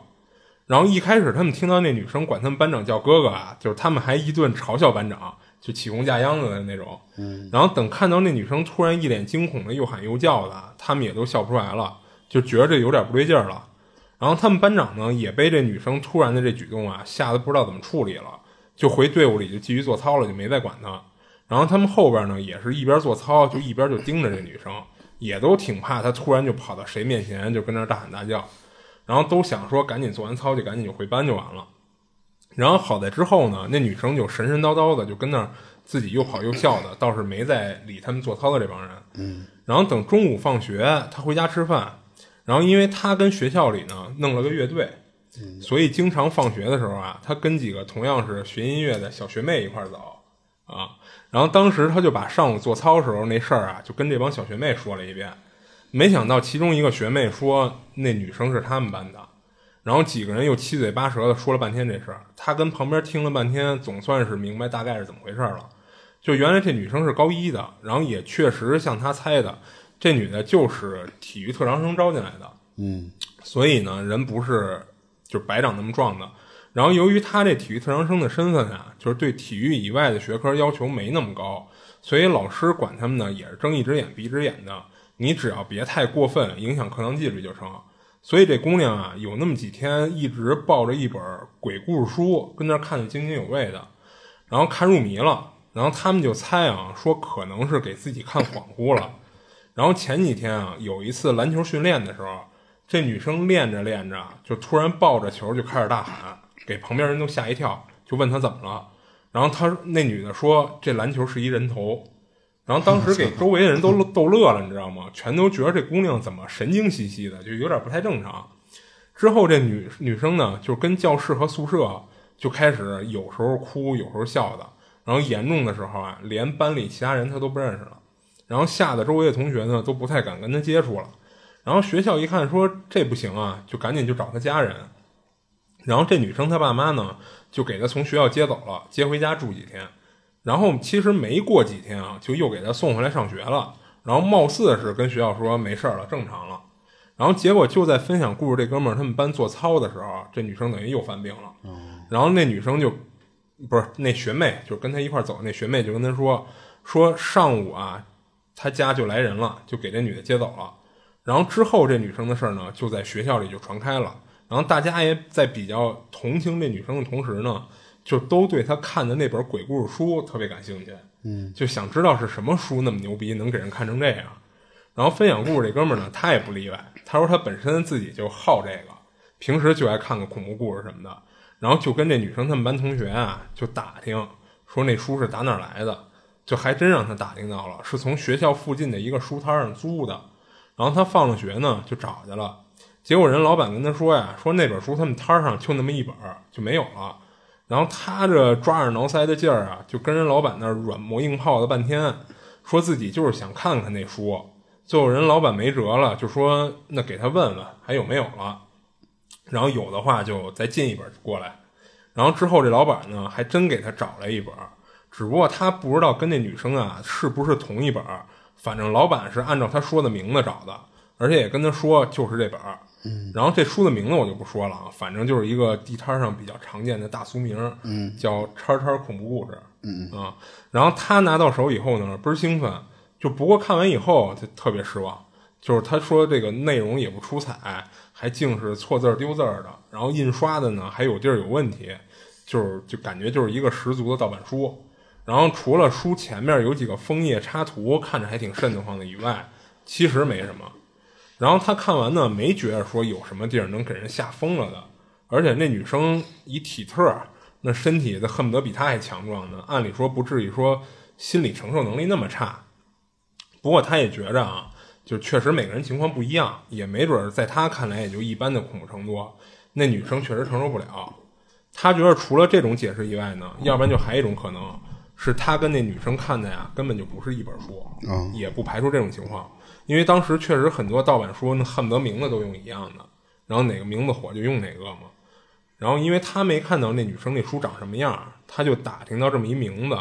然后一开始他们听到那女生管他们班长叫哥哥啊，就是他们还一顿嘲笑班长，就起哄架秧子的那种。嗯。然后等看到那女生突然一脸惊恐的又喊又叫的，他们也都笑不出来了，就觉得这有点不对劲儿了。然后他们班长呢也被这女生突然的这举动啊吓得不知道怎么处理了，就回队伍里就继续做操了，就没再管她。然后他们后边呢也是一边做操就一边就盯着这女生，也都挺怕他突然就跑到谁面前就跟那大喊大叫。然后都想说赶紧做完操就赶紧就回班就完了，然后好在之后呢，那女生就神神叨叨的就跟那儿自己又跑又笑的，倒是没再理他们做操的这帮人。嗯。然后等中午放学，她回家吃饭，然后因为她跟学校里呢弄了个乐队，所以经常放学的时候啊，她跟几个同样是学音乐的小学妹一块走啊。然后当时他就把上午做操时候那事儿啊，就跟这帮小学妹说了一遍。没想到其中一个学妹说那女生是他们班的，然后几个人又七嘴八舌的说了半天这事儿。他跟旁边听了半天，总算是明白大概是怎么回事了。就原来这女生是高一的，然后也确实像他猜的，这女的就是体育特长生招进来的。嗯，所以呢，人不是就白长那么壮的。然后由于他这体育特长生的身份啊，就是对体育以外的学科要求没那么高，所以老师管他们呢也是睁一只眼闭一只眼的。你只要别太过分，影响课堂纪律就成。所以这姑娘啊，有那么几天一直抱着一本鬼故事书，跟那看得津津有味的，然后看入迷了。然后他们就猜啊，说可能是给自己看恍惚了。然后前几天啊，有一次篮球训练的时候，这女生练着练着，就突然抱着球就开始大喊，给旁边人都吓一跳，就问她怎么了。然后她那女的说，这篮球是一人头。然后当时给周围的人都逗乐了，你知道吗？全都觉得这姑娘怎么神经兮兮的，就有点不太正常。之后这女女生呢，就跟教室和宿舍就开始有时候哭，有时候笑的。然后严重的时候啊，连班里其他人她都不认识了。然后吓得周围的同学呢都不太敢跟她接触了。然后学校一看说这不行啊，就赶紧就找她家人。然后这女生她爸妈呢就给她从学校接走了，接回家住几天。然后其实没过几天啊，就又给她送回来上学了。然后貌似是跟学校说没事了，正常了。然后结果就在分享故事这哥们儿他们班做操的时候，这女生等于又犯病了。然后那女生就不是那学妹，就跟他一块走那学妹就跟他说说上午啊，他家就来人了，就给这女的接走了。然后之后这女生的事儿呢，就在学校里就传开了。然后大家也在比较同情这女生的同时呢。就都对她看的那本鬼故事书特别感兴趣，嗯，就想知道是什么书那么牛逼，能给人看成这样。然后分享故事这哥们儿呢，他也不例外。他说他本身自己就好这个，平时就爱看个恐怖故事什么的。然后就跟这女生他们班同学啊，就打听说那书是打哪来的，就还真让他打听到了，是从学校附近的一个书摊上租的。然后他放了学呢，就找去了。结果人老板跟他说呀，说那本书他们摊上就那么一本，就没有了。然后他这抓耳挠腮的劲儿啊，就跟人老板那软磨硬泡了半天，说自己就是想看看那书。最后人老板没辙了，就说那给他问问还有没有了，然后有的话就再进一本过来。然后之后这老板呢还真给他找来一本，只不过他不知道跟那女生啊是不是同一本，反正老板是按照他说的名字找的，而且也跟他说就是这本。嗯，然后这书的名字我就不说了啊，反正就是一个地摊上比较常见的大俗名，嗯，叫叉叉恐怖故事，嗯啊，然后他拿到手以后呢，倍儿兴奋，就不过看完以后就特别失望，就是他说这个内容也不出彩，还净是错字丢字的，然后印刷的呢还有地儿有问题，就是就感觉就是一个十足的盗版书，然后除了书前面有几个枫叶插图看着还挺瘆得慌的以外，其实没什么。然后他看完呢，没觉得说有什么地儿能给人吓疯了的，而且那女生以体特，那身体的恨不得比他还强壮呢。按理说不至于说心理承受能力那么差。不过他也觉着啊，就确实每个人情况不一样，也没准在他看来也就一般的恐怖程度。那女生确实承受不了。他觉得除了这种解释以外呢，要不然就还有一种可能是他跟那女生看的呀根本就不是一本书，也不排除这种情况。因为当时确实很多盗版书，那恨不得名字都用一样的，然后哪个名字火就用哪个嘛。然后因为他没看到那女生那书长什么样，他就打听到这么一名字，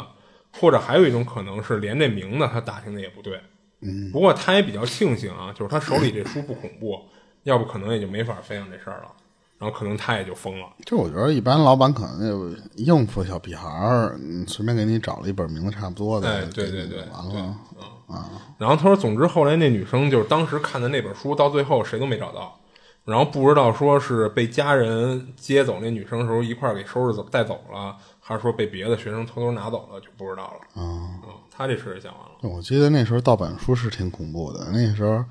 或者还有一种可能是连这名字他打听的也不对。嗯，不过他也比较庆幸啊，就是他手里这书不恐怖，要不可能也就没法分享这事儿了。然后可能他也就疯了。就我觉得一般老板可能就应付小屁孩儿，随便给你找了一本名字差不多的，哎，对对对，完了。啊，然后他说，总之后来那女生就是当时看的那本书，到最后谁都没找到，然后不知道说是被家人接走那女生的时候一块儿给收拾走带走了，还是说被别的学生偷偷拿走了，就不知道了。啊，他这事儿讲完了。我记得那时候盗版书是挺恐怖的，那时候，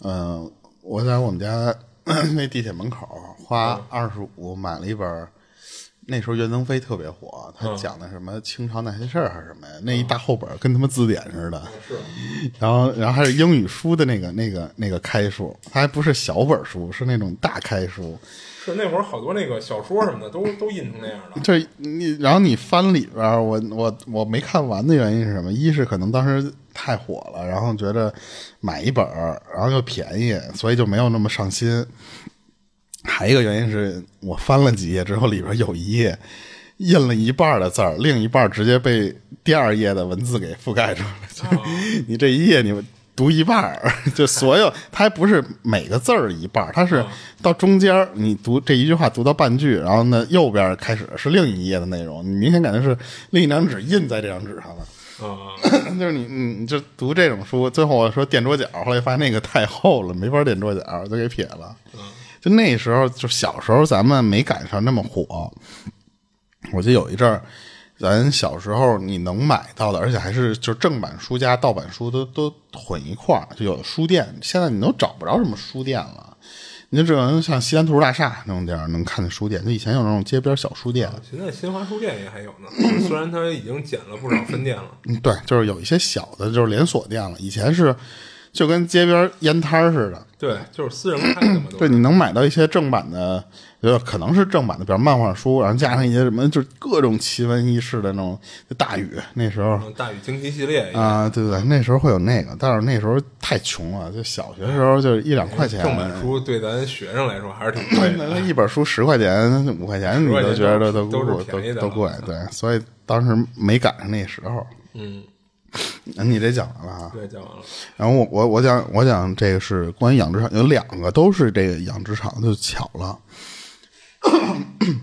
嗯，我在我们家那地铁门口花二十五买了一本。那时候袁腾飞特别火，他讲的什么清朝那些事儿还是什么呀？那一大厚本跟他妈字典似的，是。然后，然后还是英语书的那个、那个、那个开书，它还不是小本书，是那种大开书。是那会儿好多那个小说什么的都都印成那样的。这你，然后你翻里边，我我我没看完的原因是什么？一是可能当时太火了，然后觉得买一本然后又便宜，所以就没有那么上心。还一个原因是我翻了几页之后，里边有一页印了一半的字儿，另一半直接被第二页的文字给覆盖住了。你这一页你读一半，就所有它还不是每个字儿一半，它是到中间你读这一句话读到半句，然后呢右边开始是另一页的内容，你明显感觉是另一张纸印在这张纸上了。就是你你就读这种书，最后我说垫桌角，后来发现那个太厚了，没法垫桌角，就给撇了。就那时候，就小时候，咱们没赶上那么火。我记得有一阵儿，咱小时候你能买到的，而且还是就正版书加盗版书都都混一块儿，就有的书店。现在你都找不着什么书店了，你就只能像西单图书大厦那种地儿能看见书店。就以前有那种街边小书店，现在新华书店也还有呢，虽然它已经减了不少分店了。嗯，对，就是有一些小的，就是连锁店了。以前是。就跟街边烟摊似的，对，就是私人开的嘛。对，你能买到一些正版的，呃，可能是正版的，比如漫画书，然后加上一些什么，就是各种奇闻异事的那种大宇。那时候大宇惊奇系列啊，对对，那时候会有那个，但是那时候太穷了，就小学时候就一两块钱。正版书对咱学生来说还是挺贵的，那一本书十块钱、五块钱，你都觉得都都都都贵，对，所以当时没赶上那时候。嗯。那你这讲完了哈？对，讲完了。然后我我我讲我讲这个是关于养殖场，有两个都是这个养殖场，就巧了。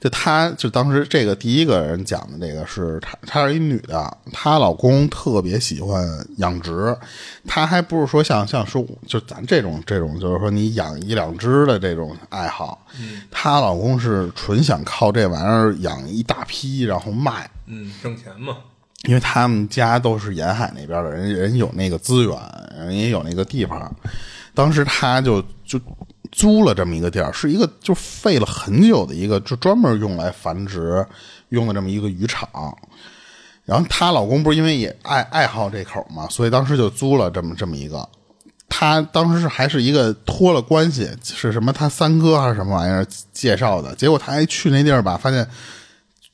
就她就当时这个第一个人讲的这个是她，她是一女的，她老公特别喜欢养殖，她还不是说像像说就咱这种这种就是说你养一两只的这种爱好，她老公是纯想靠这玩意儿养一大批然后卖，嗯，挣钱嘛。因为他们家都是沿海那边的人，人有那个资源，人也有那个地方。当时他就就租了这么一个地儿，是一个就废了很久的一个，就专门用来繁殖用的这么一个渔场。然后她老公不是因为也爱爱好这口嘛，所以当时就租了这么这么一个。他当时是还是一个托了关系，是什么？他三哥还是什么玩意儿介绍的？结果他一去那地儿吧，发现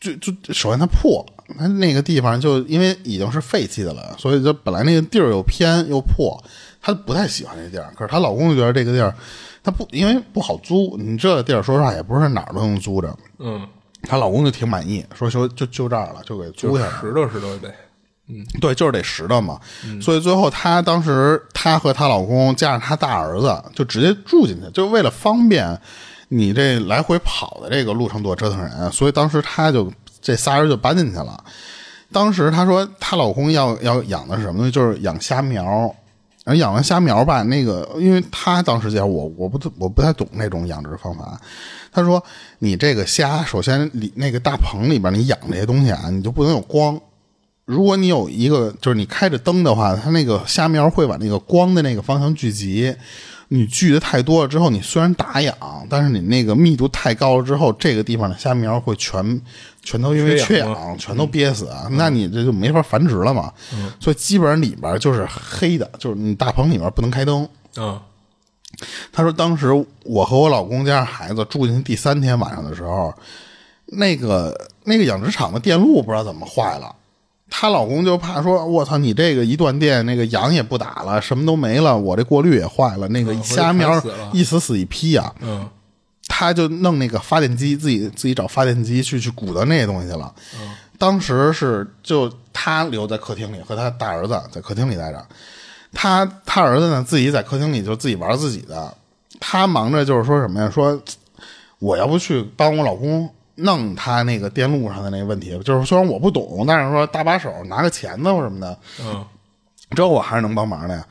就就首先他破。他那个地方就因为已经是废弃的了，所以就本来那个地儿又偏又破，她不太喜欢这地儿。可是她老公就觉得这个地儿，她不因为不好租。你这地儿说实话也不是哪儿都能租着。嗯，她老公就挺满意，说就就就这儿了，就给租下来。拾掇拾掇呗。嗯，对，就是得拾掇嘛。所以最后她当时她和她老公加上她大儿子就直接住进去，就为了方便你这来回跑的这个路程多折腾人，所以当时她就。这仨人就搬进去了。当时她说，她老公要要养的是什么东西？就是养虾苗。然后养完虾苗吧，那个，因为她当时讲我，我不我不太懂那种养殖方法。她说，你这个虾，首先里那个大棚里边，你养这些东西啊，你就不能有光。如果你有一个，就是你开着灯的话，它那个虾苗会往那个光的那个方向聚集。你聚的太多了之后，你虽然打氧，但是你那个密度太高了之后，这个地方的虾苗会全全都因为缺氧，全都憋死，那你这就没法繁殖了嘛。所以基本上里边就是黑的，就是你大棚里面不能开灯。嗯，他说当时我和我老公加上孩子住进去第三天晚上的时候，那个那个养殖场的电路不知道怎么坏了。她老公就怕说：“我操，你这个一断电，那个羊也不打了，什么都没了，我这过滤也坏了，那个嗯虾苗一死死一批呀、嗯他就弄那个发电机，自己自己找发电机去去鼓捣那些东西去了。当时是就他留在客厅里，和他大儿子在客厅里待着。他他儿子呢，自己在客厅里就自己玩自己的。他忙着就是说什么呀？说我要不去帮我老公弄他那个电路上的那个问题，就是虽然我不懂，但是说搭把手拿个钳子或什么的，嗯这我还是能帮忙的呀。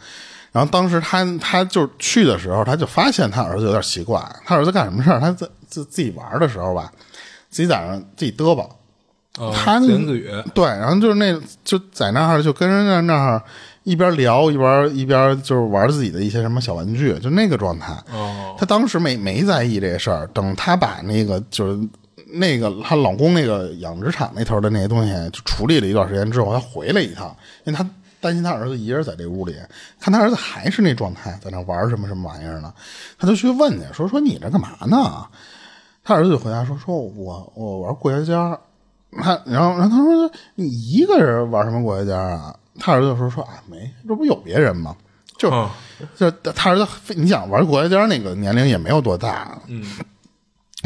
然后当时他他就是去的时候，他就发现他儿子有点奇怪。他儿子干什么事儿？他在自自己玩的时候吧，自己在那儿自己嘚吧。哦他自言自语，对，然后就是那就在那儿就跟人家那儿一边聊一边一边就是玩自己的一些什么小玩具，就那个状态。哦她当时没没在意这事儿，等他把那个就是那个她老公那个养殖场那头的那些东西就处理了一段时间之后，他回来一趟，因为她担心他儿子一人在这屋里，看他儿子还是那状态，在那玩什么什么玩意儿呢，他就去问去，说说你这干嘛呢？他儿子就回答说：“说我我玩过家家。”他然后然后他说：“你一个人玩什么过家家啊？”他儿子就说：“说啊，没，这不有别人吗？就、哦就他儿子，你想玩过家家那个年龄也没有多大，嗯，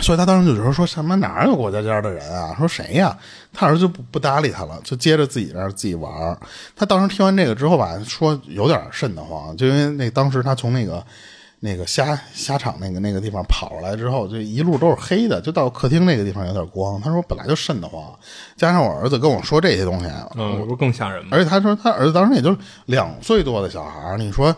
所以他当时就觉得说什么哪有过家家的人啊？说谁呀、他儿子就不不搭理他了，就接着自己在那儿自己玩儿。他当时听完这个之后吧，说有点瘆得慌，就因为那当时他从那个那个虾虾场那个那个地方跑出来之后，就一路都是黑的，就到客厅那个地方有点光。他说本来就瘆得慌，加上我儿子跟我说这些东西，嗯，这不更吓人吗？而且他说他儿子当时也就两岁多的小孩儿，你说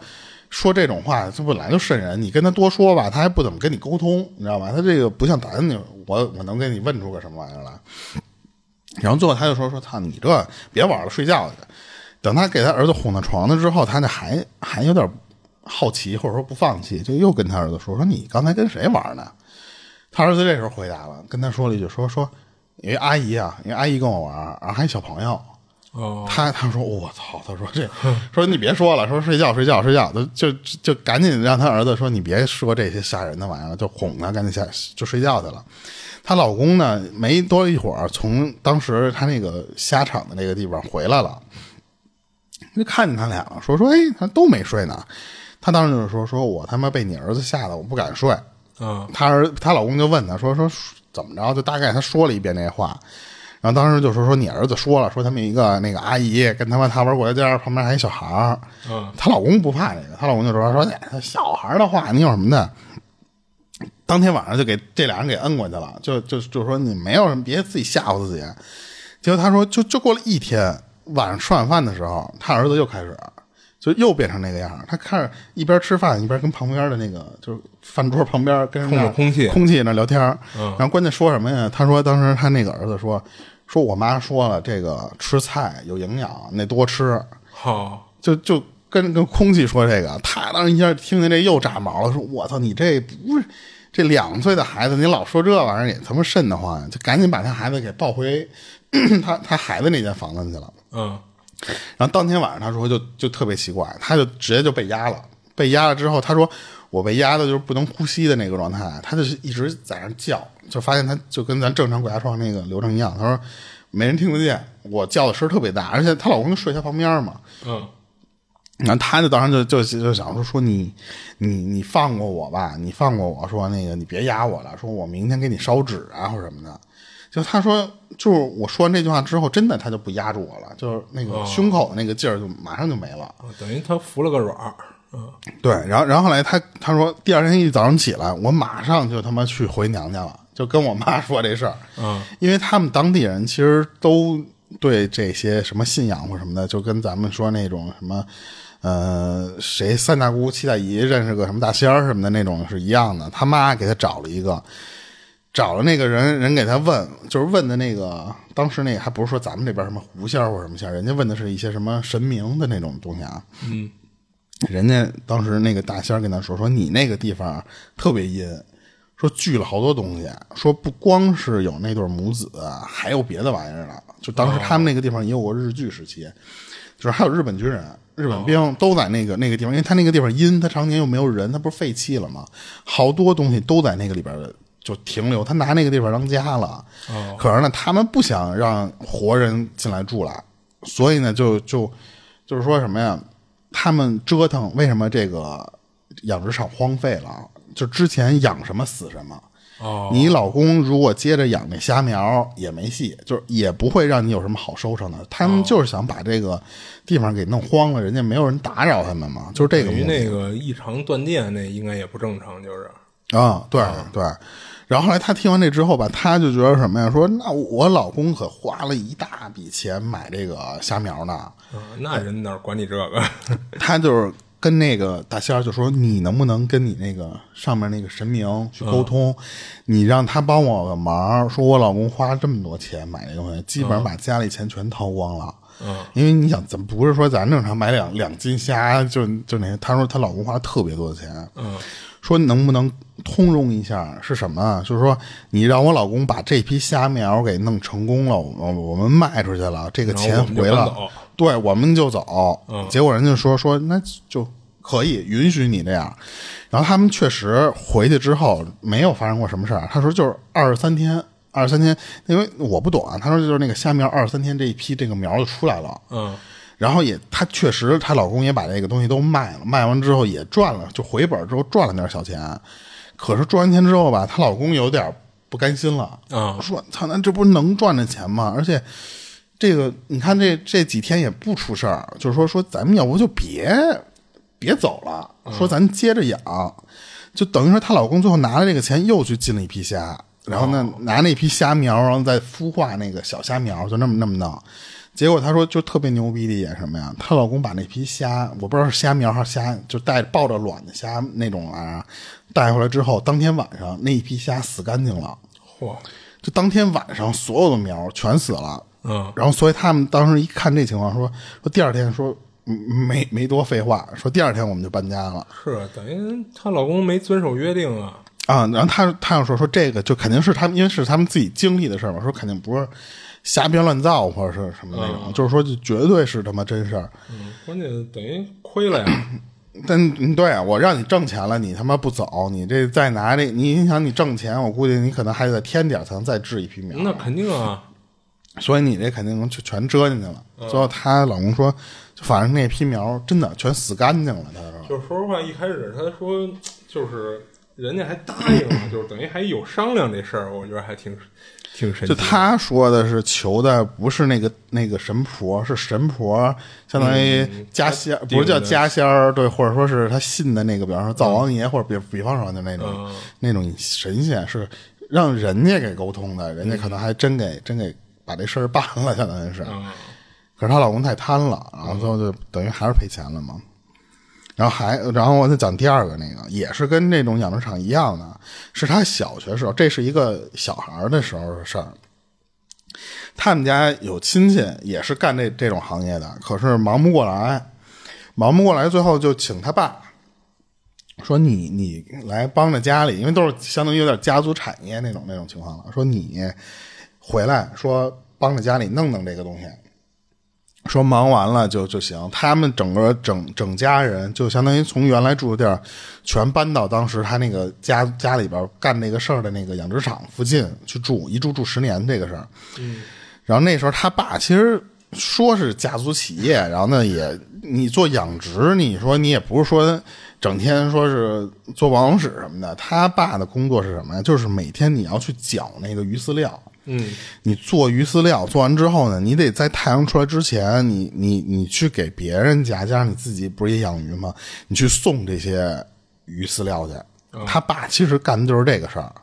说这种话，这本来就瘆人，你跟他多说吧，他还不怎么跟你沟通，你知道吧？他这个不像咱你我我能给你问出个什么玩意儿来。然后最后他就说说操你这别玩了，睡觉去。等他给他儿子哄到床了之后，他那还还有点好奇或者说不放弃，就又跟他儿子说说你刚才跟谁玩呢？他儿子这时候回答了，跟他说了一句说说因为阿姨啊，因为阿姨跟我玩，然后还有小朋友。哦，他他说我操，他说这说你别说了，说睡觉睡觉睡觉，就就就赶紧让他儿子说你别说这些吓人的玩意儿了，就哄他赶紧下就睡觉去了。她老公呢，没多一会儿从当时他那个虾场的那个地方回来了，就看见他俩了，说说哎，他都没睡呢。他当时就是说说我他妈被你儿子吓得我不敢睡。嗯她儿她老公就问她说说怎么着，就大概她说了一遍那话，然后当时就说说你儿子说了，说他们一个那个阿姨跟他妈他玩过家家，旁边还有一小孩儿。嗯她老公不怕这个，她老公就说说哎小孩儿的话你有什么的。当天晚上就给这俩人给摁过去了，就就就说你没有什么，别自己吓唬自己。结果他说就就过了一天，晚上吃晚饭的时候，他儿子又开始就又变成那个样儿。他开始一边吃饭一边跟旁边的那个就是饭桌旁边跟人那空气空气那聊天儿嗯然后关键说什么呀？他说当时他那个儿子说说我妈说了，这个吃菜有营养，那多吃。好，就就跟跟空气说这个，他当时一下听见这又炸毛了，说我操，你这不是这两岁的孩子，你老说这玩意儿也他妈瘆得慌！就赶紧把他孩子给抱回 他他孩子那间房子去了。嗯然后当天晚上他说就就特别奇怪，他就直接就被压了，被压了之后，他说我被压的就是不能呼吸的那个状态，他就是一直在那叫，就发现他就跟咱正常鬼压床那个流程一样，他说没人听得见，我叫的声儿特别大，而且她老公就睡她旁边嘛，嗯然后她就当时就就就想说说你你你放过我吧，你放过我说那个你别压我了，说我明天给你烧纸啊或者什么的。就他说，就是我说完这句话之后，真的他就不压住我了，就是那个胸口的那个劲儿就马上就没了。等于他服了个软儿。嗯对，然后然后后来他他说第二天一早上起来，我马上就他妈去回娘家了，就跟我妈说这事儿。嗯因为他们当地人其实都对这些什么信仰或什么的，就跟咱们说那种什么，呃，谁三大姑七大姨认识个什么大仙儿什么的那种是一样的。他妈给他找了一个，找了那个人，人给他问，就是问的那个，当时那个还不是说咱们这边什么狐仙儿或什么仙，人家问的是一些什么神明的那种东西啊。嗯人家当时那个大仙儿跟他说说你那个地方特别阴，说聚了好多东西，说不光是有那对母子，还有别的玩意儿呢。就当时他们那个地方也有过日据时期，就是还有日本军人、日本兵都在那个那个地方，因为他那个地方阴，他常年又没有人，他不是废弃了吗？好多东西都在那个里边就停留，他拿那个地方当家了。可是呢，他们不想让活人进来住了，所以呢，就就就是说什么呀？他们折腾，为什么这个养殖场荒废了？就之前养什么死什么。哦，你老公如果接着养那虾苗也没戏，就是也不会让你有什么好收成的。他们就是想把这个地方给弄荒了，人家没有人打扰他们嘛，就是这个于。那个异常断电，那应该也不正常，就是啊，对对。然后后来他听完这之后吧，他就觉得什么呀？说那我老公可花了一大笔钱买这个虾苗呢，啊，那人哪管你这个？他就是跟那个大仙儿就说：“你能不能跟你那个上面那个神明去沟通？你让他帮我个忙，说我老公花这么多钱买这东西，基本上把家里钱全掏光了。嗯，因为你想，怎么不是说咱正常买两两斤虾就就那？她说她老公花特别多的钱。嗯，说能不能通融一下？是什么？就是说你让我老公把这批虾苗给弄成功了，我我们卖出去了，这个钱回了，对，我们就走。嗯结果人家说说那就可以允许你这样。然后他们确实回去之后没有发生过什么事儿。他说就是二十三天，二十三天，因为我不懂啊。他说就是那个虾苗二十三天这一批这个苗就出来了。嗯，然后也，她确实，她老公也把这个东西都卖了，卖完之后也赚了，就回本之后赚了点小钱。可是赚完钱之后吧，她老公有点不甘心了，啊说：“操，那这不是能赚着钱吗？而且这个你看这这几天也不出事儿，就是说说咱们要不就别别走了，说咱接着养，就等于说她老公最后拿了这个钱又去进了一批虾，然后呢拿那批虾苗，然后再孵化那个小虾苗，就那么那么弄。结果她说就特别牛逼的一点什么呀？她老公把那批虾，我不知道是虾苗还是虾，就带抱着卵的虾那种玩意儿，带回来之后，当天晚上那一批虾死干净了。嚯，就当天晚上所有的苗全死了，嗯，然后所以他们当时一看这情况，说说第二天说嗯没没多废话，说第二天我们就搬家了是等于她老公没遵守约定啊。啊。然后她她又说说这个就肯定是他们，因为是他们自己经历的事儿嘛，说肯定不是瞎编乱造或者是什么那种，就是说就绝对是他妈真事儿。嗯，关键等于亏了呀。但嗯对啊，我让你挣钱了，你他妈不走，你这再拿这，你你想你挣钱，我估计你可能还得添点儿才能再治一批苗。那肯定啊。所以你这肯定能全折进去了。最后她老公说，就反正那批苗真的全死干净了。他说，就是说实话，一开始他说就是人家还答应了，就是等于还有商量这事儿，我觉得还挺挺神奇就的。他说的是求的不是那个那个神婆，是神婆，相当于家仙，不是叫家仙儿，对，或者说是他信的那个，比方说灶王爷，或者比比方说就那种、嗯那种神仙，是让人家给沟通的，人家可能还真给真给把这事儿办了，相当于是。嗯可是她老公太贪了，然后最后就等于还是赔钱了嘛。然后还，然后我再讲第二个那个，也是跟那种养殖场一样的，是他小学时候，这是一个小孩的时候的事儿。他们家有亲戚也是干这这种行业的，可是忙不过来，忙不过来，最后就请他爸说你你来帮着家里，因为都是相当于有点家族产业那种那种情况了。说你回来说帮着家里弄弄这个东西，说忙完了就就行。他们整个整整家人就相当于从原来住的地儿，全搬到当时他那个家家里边干那个事儿的那个养殖场附近去住，一住住十年这个事儿。嗯，然后那时候他爸其实说是家族企业，然后呢也你做养殖，你说你也不是说整天说是做办公室什么的。他爸的工作是什么呀？就是每天你要去搅那个鱼饲料。嗯，你做鱼饲料做完之后呢，你得在太阳出来之前，你你你去给别人家，加上你自己不是也养鱼吗？你去送这些鱼饲料去。他爸其实干的就是这个事儿。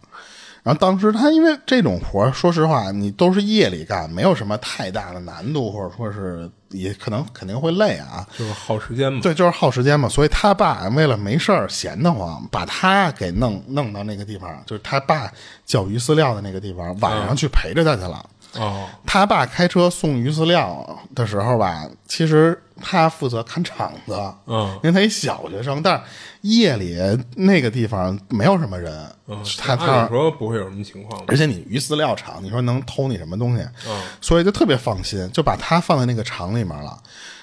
然后当时他因为这种活儿，说实话，你都是夜里干，没有什么太大的难度，或者说是也可能肯定会累啊。就是耗时间嘛。对，就是耗时间嘛。所以他爸为了没事儿闲得慌，把他给弄弄到那个地方，就是他爸教鱼饲料的那个地方，晚上去陪着他去了。哦，他爸开车送鱼饲料的时候吧，其实他负责看场子，嗯因为他一小学生，但是夜里那个地方没有什么人，嗯，他他说不会有什么情况？而且你鱼饲料厂，你说能偷你什么东西？嗯所以就特别放心，就把他放在那个厂里面了。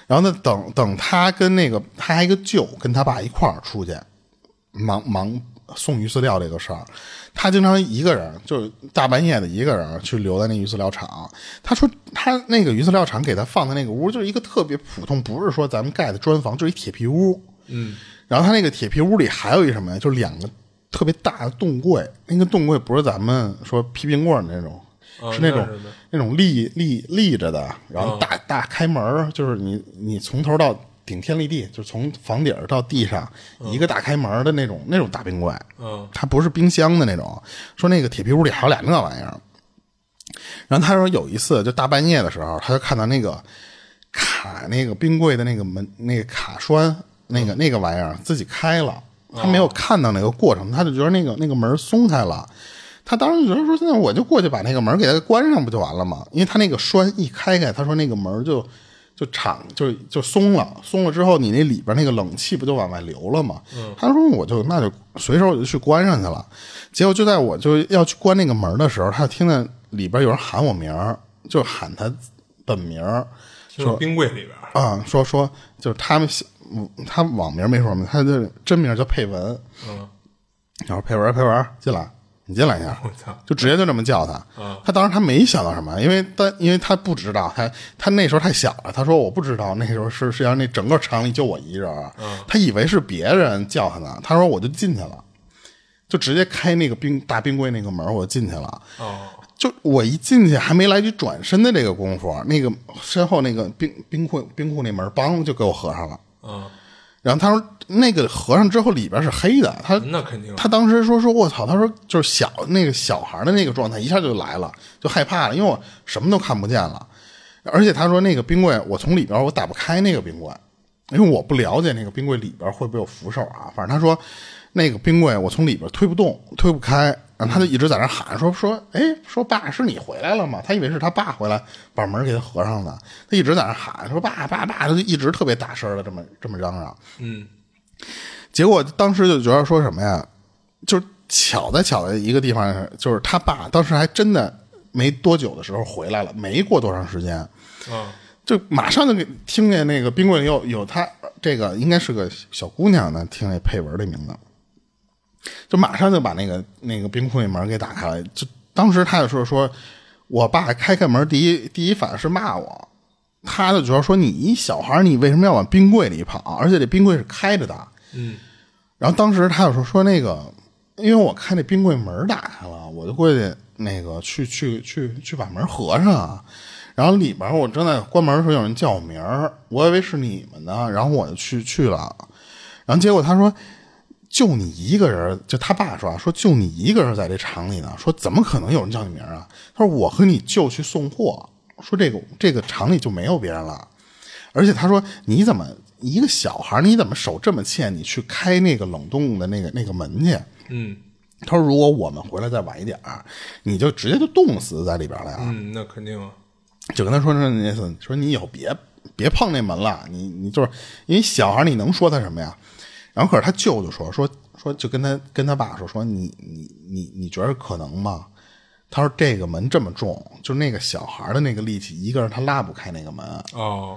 然后呢，等等他跟那个他还一个舅跟他爸一块儿出去忙忙送鱼饲料这个事儿，他经常一个人，就是大半夜的一个人去留在那鱼饲料厂。他说他那个鱼饲料厂给他放的那个屋，就是一个特别普通，不是说咱们盖的砖房，就是一铁皮屋。嗯，然后他那个铁皮屋里还有一什么呀？就是两个特别大的冻柜，那个冻柜不是咱们说批冰棍儿那种，哦是那种那种立立立着的，然后大、大开门儿，就是你你从头到顶天立地，就是从房顶到地上、一个大开门的那种那种大冰柜，嗯它不是冰箱的那种。说那个铁皮屋里还有俩那玩意儿。然后他说有一次就大半夜的时候，他就看到那个卡那个冰柜的那个门那个卡栓那个那个玩意儿自己开了，他没有看到那个过程，他就觉得那个那个门松开了。他当时觉得说，那我就过去把那个门给它关上不就完了吗？因为他那个栓一开开，他说那个门就就敞就就松了，松了之后你那里边那个冷气不就往外流了吗？他说我就那就随手我就去关上去了。结果就在我就要去关那个门的时候，他就听见里边有人喊我名儿，就喊他本名儿就是冰柜里边儿。啊，说说就是他们他网名没说明，他的真名叫佩文。嗯，然后佩文佩文进来，你进来一下。我操，就直接就这么叫他。嗯他当时他没想到什么，因为他因为他不知道，他他那时候太小了。他说我不知道那时候是实际上那整个厂里就我一人他以为是别人叫他呢。他说我就进去了，就直接开那个冰大冰柜那个门，我就进去了。哦，就我一进去还没来及转身的这个功夫，那个身后那个冰冰库冰库那门梆就给我合上了。嗯，然后他说那个合上之后里边是黑的，他那肯定。他当时说说，我操，他说就是小那个小孩的那个状态，一下就来了，就害怕了，因为我什么都看不见了，而且他说那个冰柜，我从里边我打不开那个冰柜，因为我不了解那个冰柜里边会不会有扶手啊，反正他说那个冰柜我从里边推不动，推不开。然后他就一直在那喊说说，哎，说爸是你回来了吗？他以为是他爸回来把门给他合上了，他一直在那喊说爸爸爸，他就一直特别大声的这么这么嚷嚷。嗯结果当时就觉得说什么呀，就是巧在巧的一个地方，就是他爸当时还真的没多久的时候回来了，没过多长时间，啊就马上就给听见那个冰柜里有有他这个应该是个小姑娘呢，听那配文的名字，就马上就把那个那个冰库那门给打开了。就当时他就说说，我爸开开门第一第一反应是骂我，他就觉得说你一小孩你为什么要往冰柜里跑？而且这冰柜是开着的。嗯然后当时他就说说那个，因为我看那冰柜门打开了，我就过去那个去去去去把门合上啊。然后里边我正在关门的时候，有人叫我名儿，我以为是你们呢，然后我就去去了。然后结果他说，就你一个人，就他爸说啊，说就你一个人在这厂里呢，说怎么可能有人叫你名啊？他说我和你舅去送货，说这个这个厂里就没有别人了。而且他说：“你怎么一个小孩，你怎么手这么欠？你去开那个冷冻的那个那个门去？”嗯他说：“如果我们回来再晚一点儿，你就直接就冻死在里边了呀。嗯，那肯定啊。就跟他说说那意思，说你以后别别碰那门了，你你就是因为小孩，你能说他什么呀？然后可是他舅舅说说说，就跟他跟他爸说说你你你你觉得可能吗？他说这个门这么重，就那个小孩的那个力气，一个人他拉不开那个门。哦，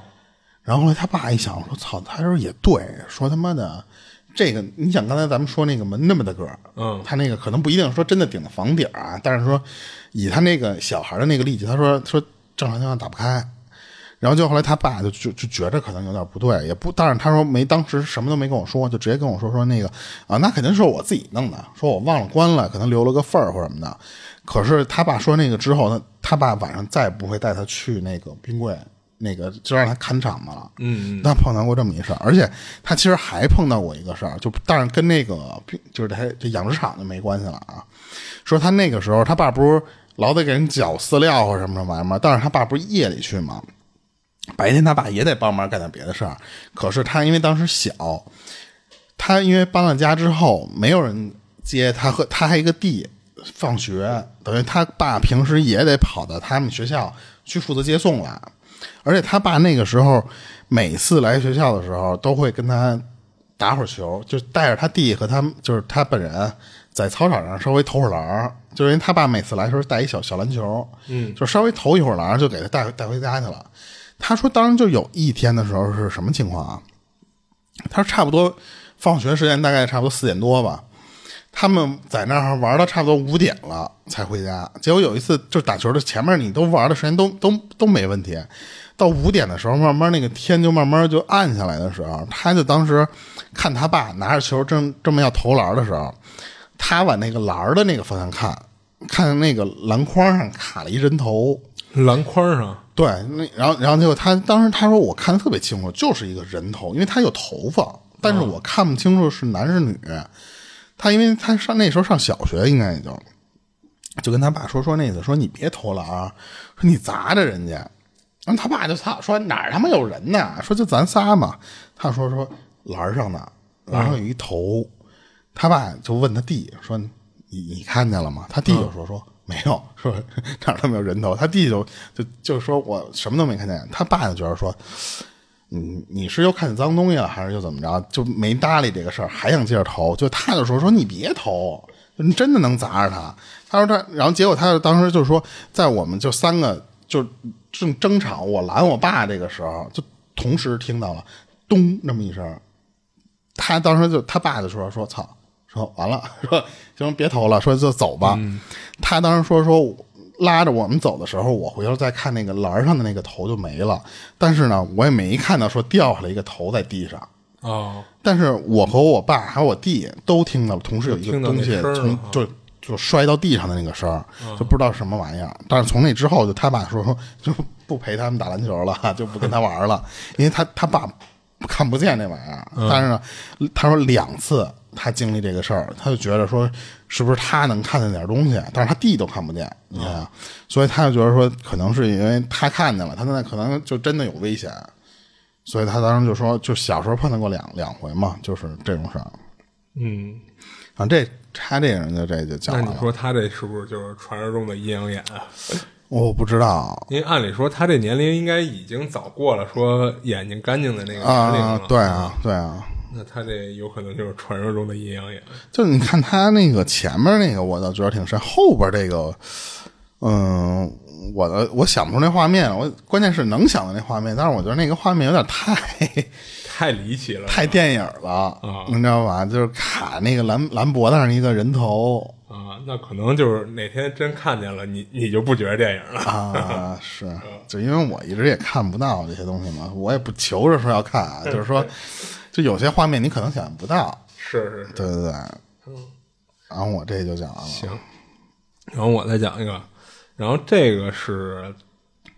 然后后来他爸一想，说操，他说也对，说他妈的这个，你想刚才咱们说那个门那么大个儿，嗯他那个可能不一定说真的顶到房顶啊，但是说以他那个小孩的那个力气，他说说正常情况打不开。然后就后来他爸就就就觉着可能有点不对，也不，但是他说没，当时什么都没跟我说，就直接跟我说说那个啊，那肯定是我自己弄的，说我忘了关了，可能留了个缝儿或什么的。可是他爸说那个之后，他他爸晚上再也不会带他去那个冰柜，那个就让他看场子了。嗯他碰到过这么一事儿，而且他其实还碰到过一个事儿，就但是跟那个冰就是他这养殖场就没关系了啊。说他那个时候他爸不是老得给人搅饲料或什么什么玩意儿吗？但是他爸不是夜里去吗？白天他爸也得帮忙干点别的事儿，可是他因为当时小，他因为搬了家之后没有人接他和他还一个弟放学，等于他爸平时也得跑到他们学校去负责接送了，而且他爸那个时候每次来学校的时候都会跟他打会儿球，就带着他弟和他就是他本人在操场上稍微投会儿篮儿，就因为他爸每次来的时候带一小小篮球，嗯，就稍微投一会儿篮儿就给他带带回家去了。他说，当时就有一天的时候是什么情况啊？他说差不多放学时间大概差不多四点多吧。他们在那儿玩到差不多五点了才回家，结果有一次就打球的前面你都玩的时间都都都没问题，到五点的时候慢慢那个天就慢慢就暗下来的时候，他就当时看他爸拿着球正这么要投篮的时候，他往那个篮的那个方向看，看那个篮筐上卡了一人头，篮筐上对，那然后然后结果他当时他说我看的特别清楚，就是一个人头，因为他有头发，但是我看不清楚是男是女。他因为他上那时候上小学，应该也就就跟他爸说说那意思，说你别投了啊，说你砸着人家。然后他爸就操说哪儿他妈有人呢？说就咱仨嘛。他说说栏上呢，栏上有一头。他爸就问他弟说你你看见了吗？他弟就说说没有，说哪儿都没有人头。他弟弟就就就说我什么都没看见。他爸就觉得说。你你是又看见脏东西了，还是又怎么着？就没搭理这个事儿，还想接着投。就他就说说你别投，你真的能砸着他。他说他，然后结果他当时就说，在我们就三个就正争吵，我拦我爸这个时候，就同时听到了咚那么一声。他当时就他爸就说说操，说完了，说行别投了，说就走吧。他当时说说。拉着我们走的时候，我回头再看那个栏上的那个头就没了。但是呢，我也没看到说掉下来一个头在地上。哦。但是我和我爸还有我弟都听到了，同时有一个东西从就就摔到地上的那个声儿，就不知道什么玩意儿。但是从那之后，就他爸说就不陪他们打篮球了，就不跟他玩了，因为他他爸看不见那玩意儿。但是呢，他说两次。他经历这个事儿，他就觉得说，是不是他能看见点东西，但是他弟都看不见，你看，所以他就觉得说，可能是因为他看见了，他现在可能就真的有危险，所以他当时就说，就小时候碰到过两两回嘛，就是这种事儿。嗯，啊，这他这个人就这就讲了。那你说他这是不是就是传说中的阴阳眼啊？我不知道，因为按理说他这年龄应该已经早过了说眼睛干净的那个年龄了。对啊，对啊。那他这有可能就是传说中的阴阳眼。就你看他那个前面那个，我倒觉得挺深。后边这个，嗯，我的我想不出那画面。我关键是能想到那画面，但是我觉得那个画面有点太 太离奇了，太电影了啊！你知道吧？就是卡那个蓝蓝脖子上一个人头啊，那可能就是哪天真看见了，你你就不觉得电影了啊？是，就因为我一直也看不到这些东西嘛，我也不求着说要看啊，就是说。就有些画面你可能想象不到，是是是，对对对，嗯，然后我这就讲完了，行，然后我再讲一个，然后这个是，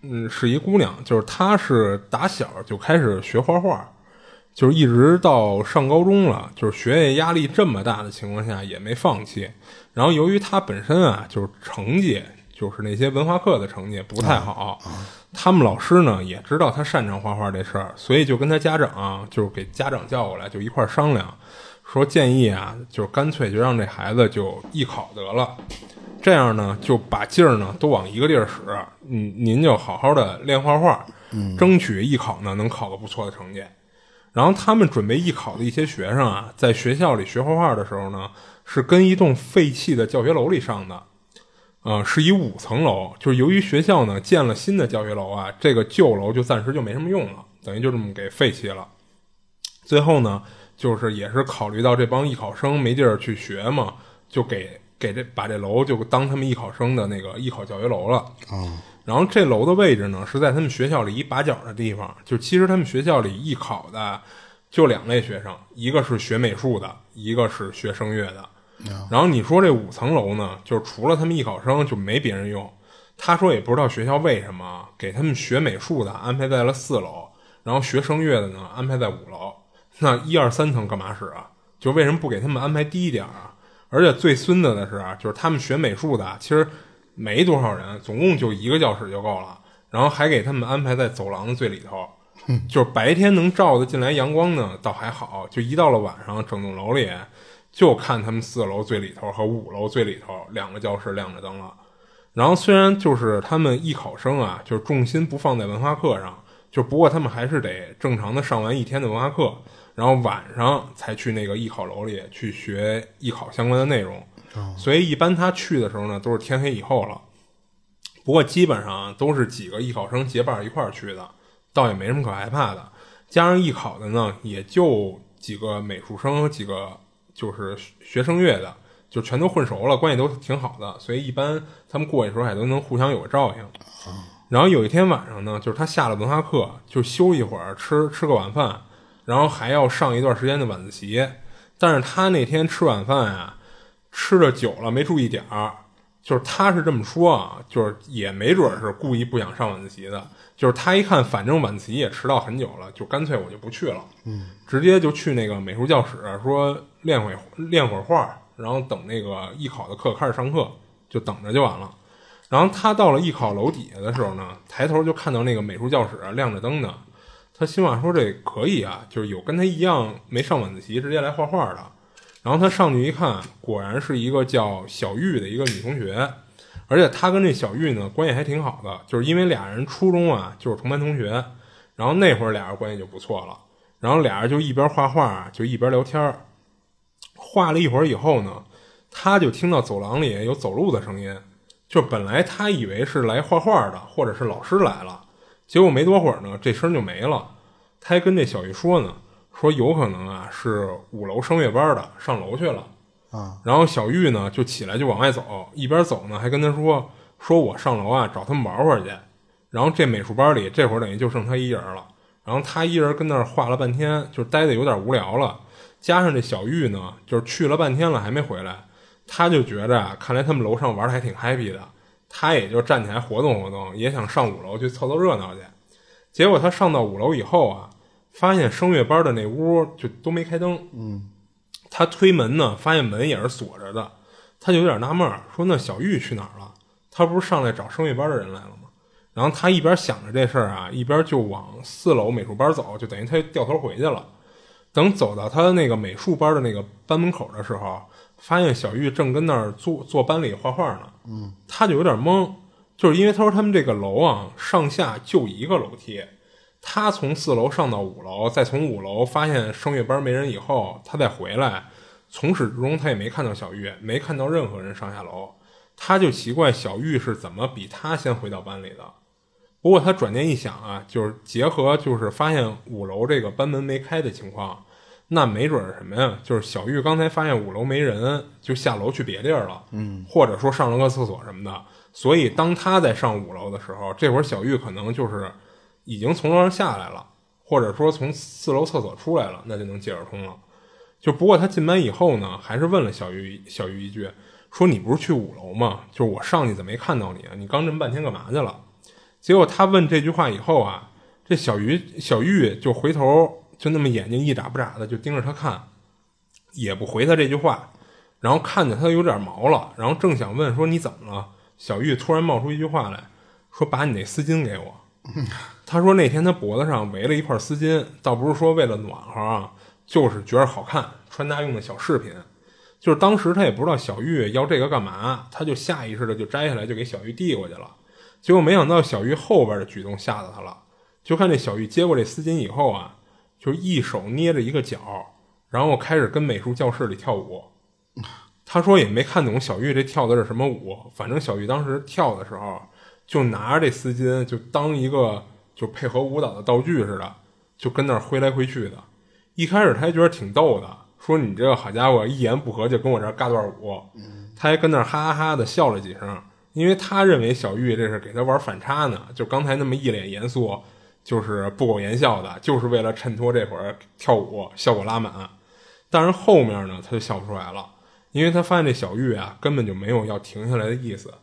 嗯，是一姑娘，就是她是打小就开始学画画，就是一直到上高中了，就是学业压力这么大的情况下也没放弃，然后由于她本身啊，就是成绩，就是那些文化课的成绩不太好。他们老师呢也知道他擅长画画这事儿，所以就跟他家长，就是给家长叫过来，就一块商量，说建议啊，就是干脆就让这孩子就艺考得了，这样呢就把劲儿呢都往一个地儿使，嗯，您就好好的练画画，争取艺考呢能考个不错的成绩。然后他们准备艺考的一些学生啊，在学校里学画画的时候呢，是跟一栋废弃的教学楼里上的。啊，是一五层楼，就是由于学校呢建了新的教学楼啊，这个旧楼就暂时就没什么用了，等于就这么给废弃了。最后呢，就是也是考虑到这帮艺考生没地儿去学嘛，就给给这把这楼就当他们艺考生的那个艺考教学楼了。啊，然后这楼的位置呢是在他们学校里一把角的地方，就其实他们学校里艺考的就两类学生，一个是学美术的，一个是学声乐的。然后你说这五层楼呢，就是除了他们艺考生就没别人用。他说也不知道学校为什么给他们学美术的安排在了四楼，然后学声乐的呢安排在五楼。那一二三层干嘛使啊？就为什么不给他们安排低一点啊？而且最孙子的是啊，就是他们学美术的其实没多少人，总共就一个教室就够了。然后还给他们安排在走廊的最里头，就是白天能照得进来阳光呢，倒还好。就一到了晚上，整栋楼里。就看他们四楼最里头和五楼最里头两个教室亮着灯了，然后虽然就是他们艺考生啊，就是重心不放在文化课上，就不过他们还是得正常的上完一天的文化课，然后晚上才去那个艺考楼里去学艺考相关的内容。所以一般他去的时候呢，都是天黑以后了。不过基本上都是几个艺考生结伴一块儿去的，倒也没什么可害怕的。加上艺考的呢，也就几个美术生和几个就是学声乐的，就全都混熟了，关系都挺好的，所以一般他们过去的时候还都能互相有个照应。然后有一天晚上呢，就是他下了文化课，就休一会儿，吃吃个晚饭，然后还要上一段时间的晚自习。但是他那天吃晚饭呀，吃的久了没注意点儿，就是他是这么说啊，就是也没准是故意不想上晚自习的。就是他一看，反正晚自习也迟到很久了，就干脆我就不去了，嗯，直接就去那个美术教室，说练会练会儿画，然后等那个艺考的课开始上课，就等着就完了。然后他到了艺考楼底下的时候呢，抬头就看到那个美术教室亮着灯呢，他心话说这可以啊，就是有跟他一样没上晚自习直接来画画的。然后他上去一看，果然是一个叫小玉的一个女同学。而且他跟这小玉呢关系还挺好的，就是因为俩人初中啊就是同班同学，然后那会儿俩人关系就不错了，然后俩人就一边画画就一边聊天，画了一会儿以后呢，他就听到走廊里有走路的声音，就本来他以为是来画画的或者是老师来了，结果没多会儿呢这声就没了，他还跟这小玉说呢，说有可能啊是五楼声乐班的上楼去了。然后小玉呢就起来就往外走，一边走呢还跟他说：“说我上楼啊找他们玩会儿去。”然后这美术班里这会儿等于就剩他一人了。然后他一人跟那儿画了半天，就待的有点无聊了。加上这小玉呢，就是去了半天了还没回来，他就觉着啊，看来他们楼上玩的还挺 happy 的。他也就站起来活动活动，也想上五楼去凑凑热闹去。结果他上到五楼以后啊，发现声乐班的那屋就都没开灯。嗯。他推门呢，发现门也是锁着的，他就有点纳闷儿，说：“那小玉去哪儿了？他不是上来找声乐班的人来了吗？”然后他一边想着这事儿啊，一边就往四楼美术班走，就等于他掉头回去了。等走到他那个美术班的那个班门口的时候，发现小玉正跟那儿坐坐班里画画呢。嗯，他就有点懵，就是因为他说他们这个楼啊，上下就一个楼梯。他从四楼上到五楼，再从五楼发现声乐班没人以后，他再回来，从始至终他也没看到小玉，没看到任何人上下楼，他就奇怪小玉是怎么比他先回到班里的。不过他转念一想啊，就是结合就是发现五楼这个班门没开的情况，那没准是什么呀？就是小玉刚才发现五楼没人，就下楼去别地儿了，嗯，或者说上了个厕所什么的。所以当他在上五楼的时候，这会儿小玉可能就是。已经从楼上下来了，或者说从四楼厕所出来了，那就能接着通了。就不过他进班以后呢，还是问了小玉小玉一句，说你不是去五楼吗？就是我上去怎么没看到你啊？你刚这么半天干嘛去了？结果他问这句话以后啊，这小鱼小玉就回头就那么眼睛一眨不眨的就盯着他看，也不回他这句话，然后看见他有点毛了，然后正想问说你怎么了？小玉突然冒出一句话来说：“把你那丝巾给我。”他说那天他脖子上围了一块丝巾，倒不是说为了暖和啊，就是觉得好看，穿搭用的小饰品。就是当时他也不知道小玉要这个干嘛，他就下意识的就摘下来就给小玉递过去了。结果没想到小玉后边的举动吓到他了，就看这小玉接过这丝巾以后啊，就一手捏着一个角，然后开始跟美术教室里跳舞。他说也没看懂小玉这跳的是什么舞，反正小玉当时跳的时候就拿着这丝巾就当一个。就配合舞蹈的道具似的，就跟那儿挥来挥去的。一开始他还觉得挺逗的，说你这个好家伙，一言不合就跟我这儿尬段舞。他还跟那儿哈哈哈的笑了几声，因为他认为小玉这是给他玩反差呢。就刚才那么一脸严肃，就是不苟言笑的，就是为了衬托这会儿跳舞效果拉满。但是后面呢，他就笑不出来了，因为他发现这小玉啊根本就没有要停下来的意思。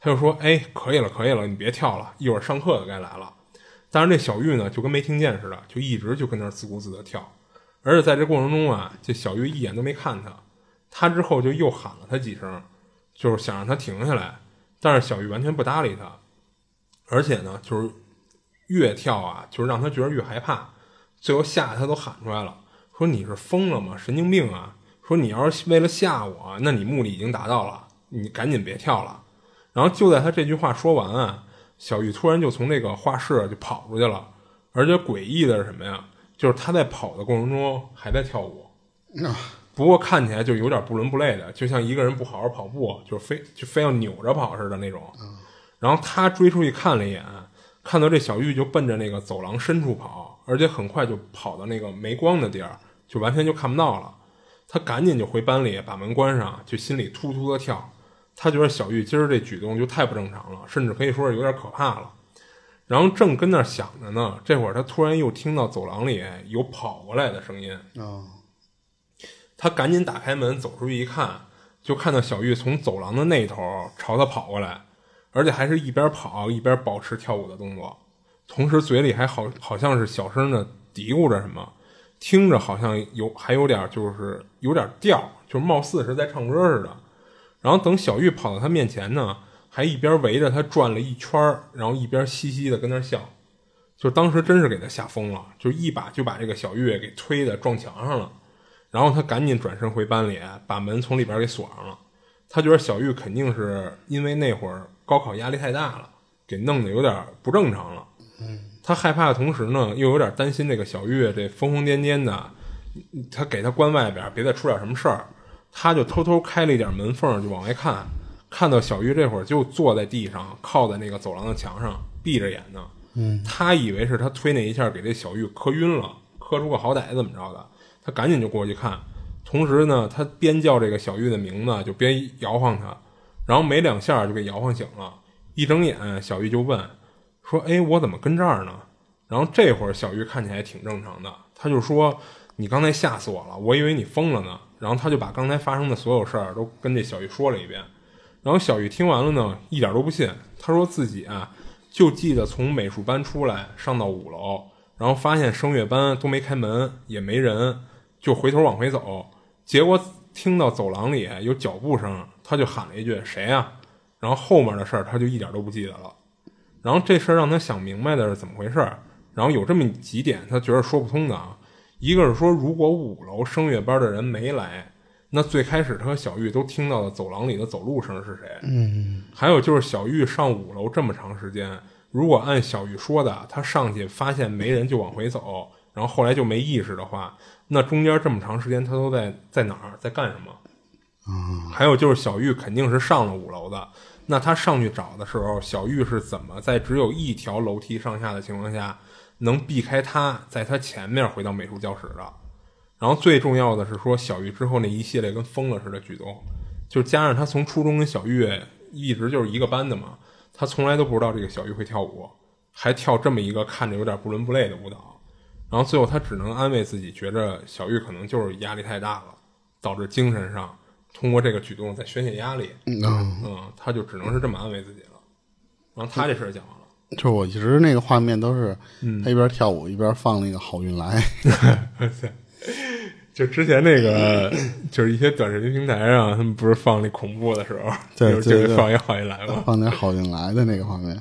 他就说：“哎，可以了，可以了，你别跳了，一会儿上课的该来了。”但是这小玉呢，就跟没听见似的，就一直就跟那儿自顾自的跳，而且在这过程中啊，这小玉一眼都没看他，他之后就又喊了他几声，就是想让他停下来，但是小玉完全不搭理他，而且呢，就是越跳啊，就是让他觉得越害怕，最后吓得他都喊出来了，说你是疯了吗？神经病啊！说你要是为了吓我，那你目的已经达到了，你赶紧别跳了。然后就在他这句话说完啊。小玉突然就从那个画室就跑出去了，而且诡异的是什么呀？就是他在跑的过程中还在跳舞，不过看起来就有点不伦不类的，就像一个人不好好跑步，就是非就非要扭着跑似的那种。然后他追出去看了一眼，看到这小玉就奔着那个走廊深处跑，而且很快就跑到那个没光的地儿，就完全就看不到了。他赶紧就回班里把门关上，就心里突突的跳。他觉得小玉今儿这举动就太不正常了，甚至可以说是有点可怕了。然后正跟那想着呢，这会儿他突然又听到走廊里有跑过来的声音。哦，他赶紧打开门走出去一看，就看到小玉从走廊的那头朝他跑过来，而且还是一边跑一边保持跳舞的动作，同时嘴里还好好像是小声的嘀咕着什么，听着好像有还有点就是有点调，就貌似是在唱歌似的。然后等小玉跑到他面前呢，还一边围着他转了一圈儿，然后一边嘻嘻的跟那笑，就当时真是给他吓疯了，就一把就把这个小玉给推的撞墙上了。然后他赶紧转身回班里，把门从里边给锁上了。他觉得小玉肯定是因为那会儿高考压力太大了，给弄得有点不正常了。他害怕的同时呢，又有点担心这个小玉这疯疯癫癫的，他给他关外边，别再出点什么事儿。他就偷偷开了一点门缝，就往外看，看到小玉这会儿就坐在地上，靠在那个走廊的墙上，闭着眼呢。嗯，他以为是他推那一下给这小玉磕晕了，磕出个好歹怎么着的，他赶紧就过去看。同时呢，他边叫这个小玉的名字，就边摇晃他，然后没两下就给摇晃醒了。一睁眼，小玉就问说：“哎，我怎么跟这儿呢？”然后这会儿小玉看起来挺正常的，他就说：“你刚才吓死我了，我以为你疯了呢。”然后他就把刚才发生的所有事儿都跟这小玉说了一遍。然后小玉听完了呢，一点都不信。他说自己啊，就记得从美术班出来，上到五楼，然后发现声乐班都没开门，也没人，就回头往回走。结果听到走廊里有脚步声，他就喊了一句：“谁呀？”然后后面的事儿他就一点都不记得了。然后这事儿让他想明白的是怎么回事儿。然后有这么几点他觉得说不通的啊。一个是说，如果五楼声乐班的人没来，那最开始他和小玉都听到的走廊里的走路声是谁？嗯，还有就是小玉上五楼这么长时间，如果按小玉说的，他上去发现没人就往回走，然后后来就没意识的话，那中间这么长时间他都在在哪儿，在干什么？还有就是小玉肯定是上了五楼的，那他上去找的时候，小玉是怎么在只有一条楼梯上下的情况下？能避开他，在他前面回到美术教室的。然后最重要的是说，小玉之后那一系列跟疯了似的举动，就加上他从初中跟小玉一直就是一个班的嘛，他从来都不知道这个小玉会跳舞，还跳这么一个看着有点不伦不类的舞蹈。然后最后他只能安慰自己，觉着小玉可能就是压力太大了，导致精神上通过这个举动在宣泄压力。嗯，他就只能是这么安慰自己了。然后他这事儿讲完了。就我一直那个画面都是他一边跳舞一边放那个《好运来 》，就之前那个就是一些短视频平台上，他们不是放那恐怖的时候，对，就放一《好运来》嘛，放点《好运来》的那个画面。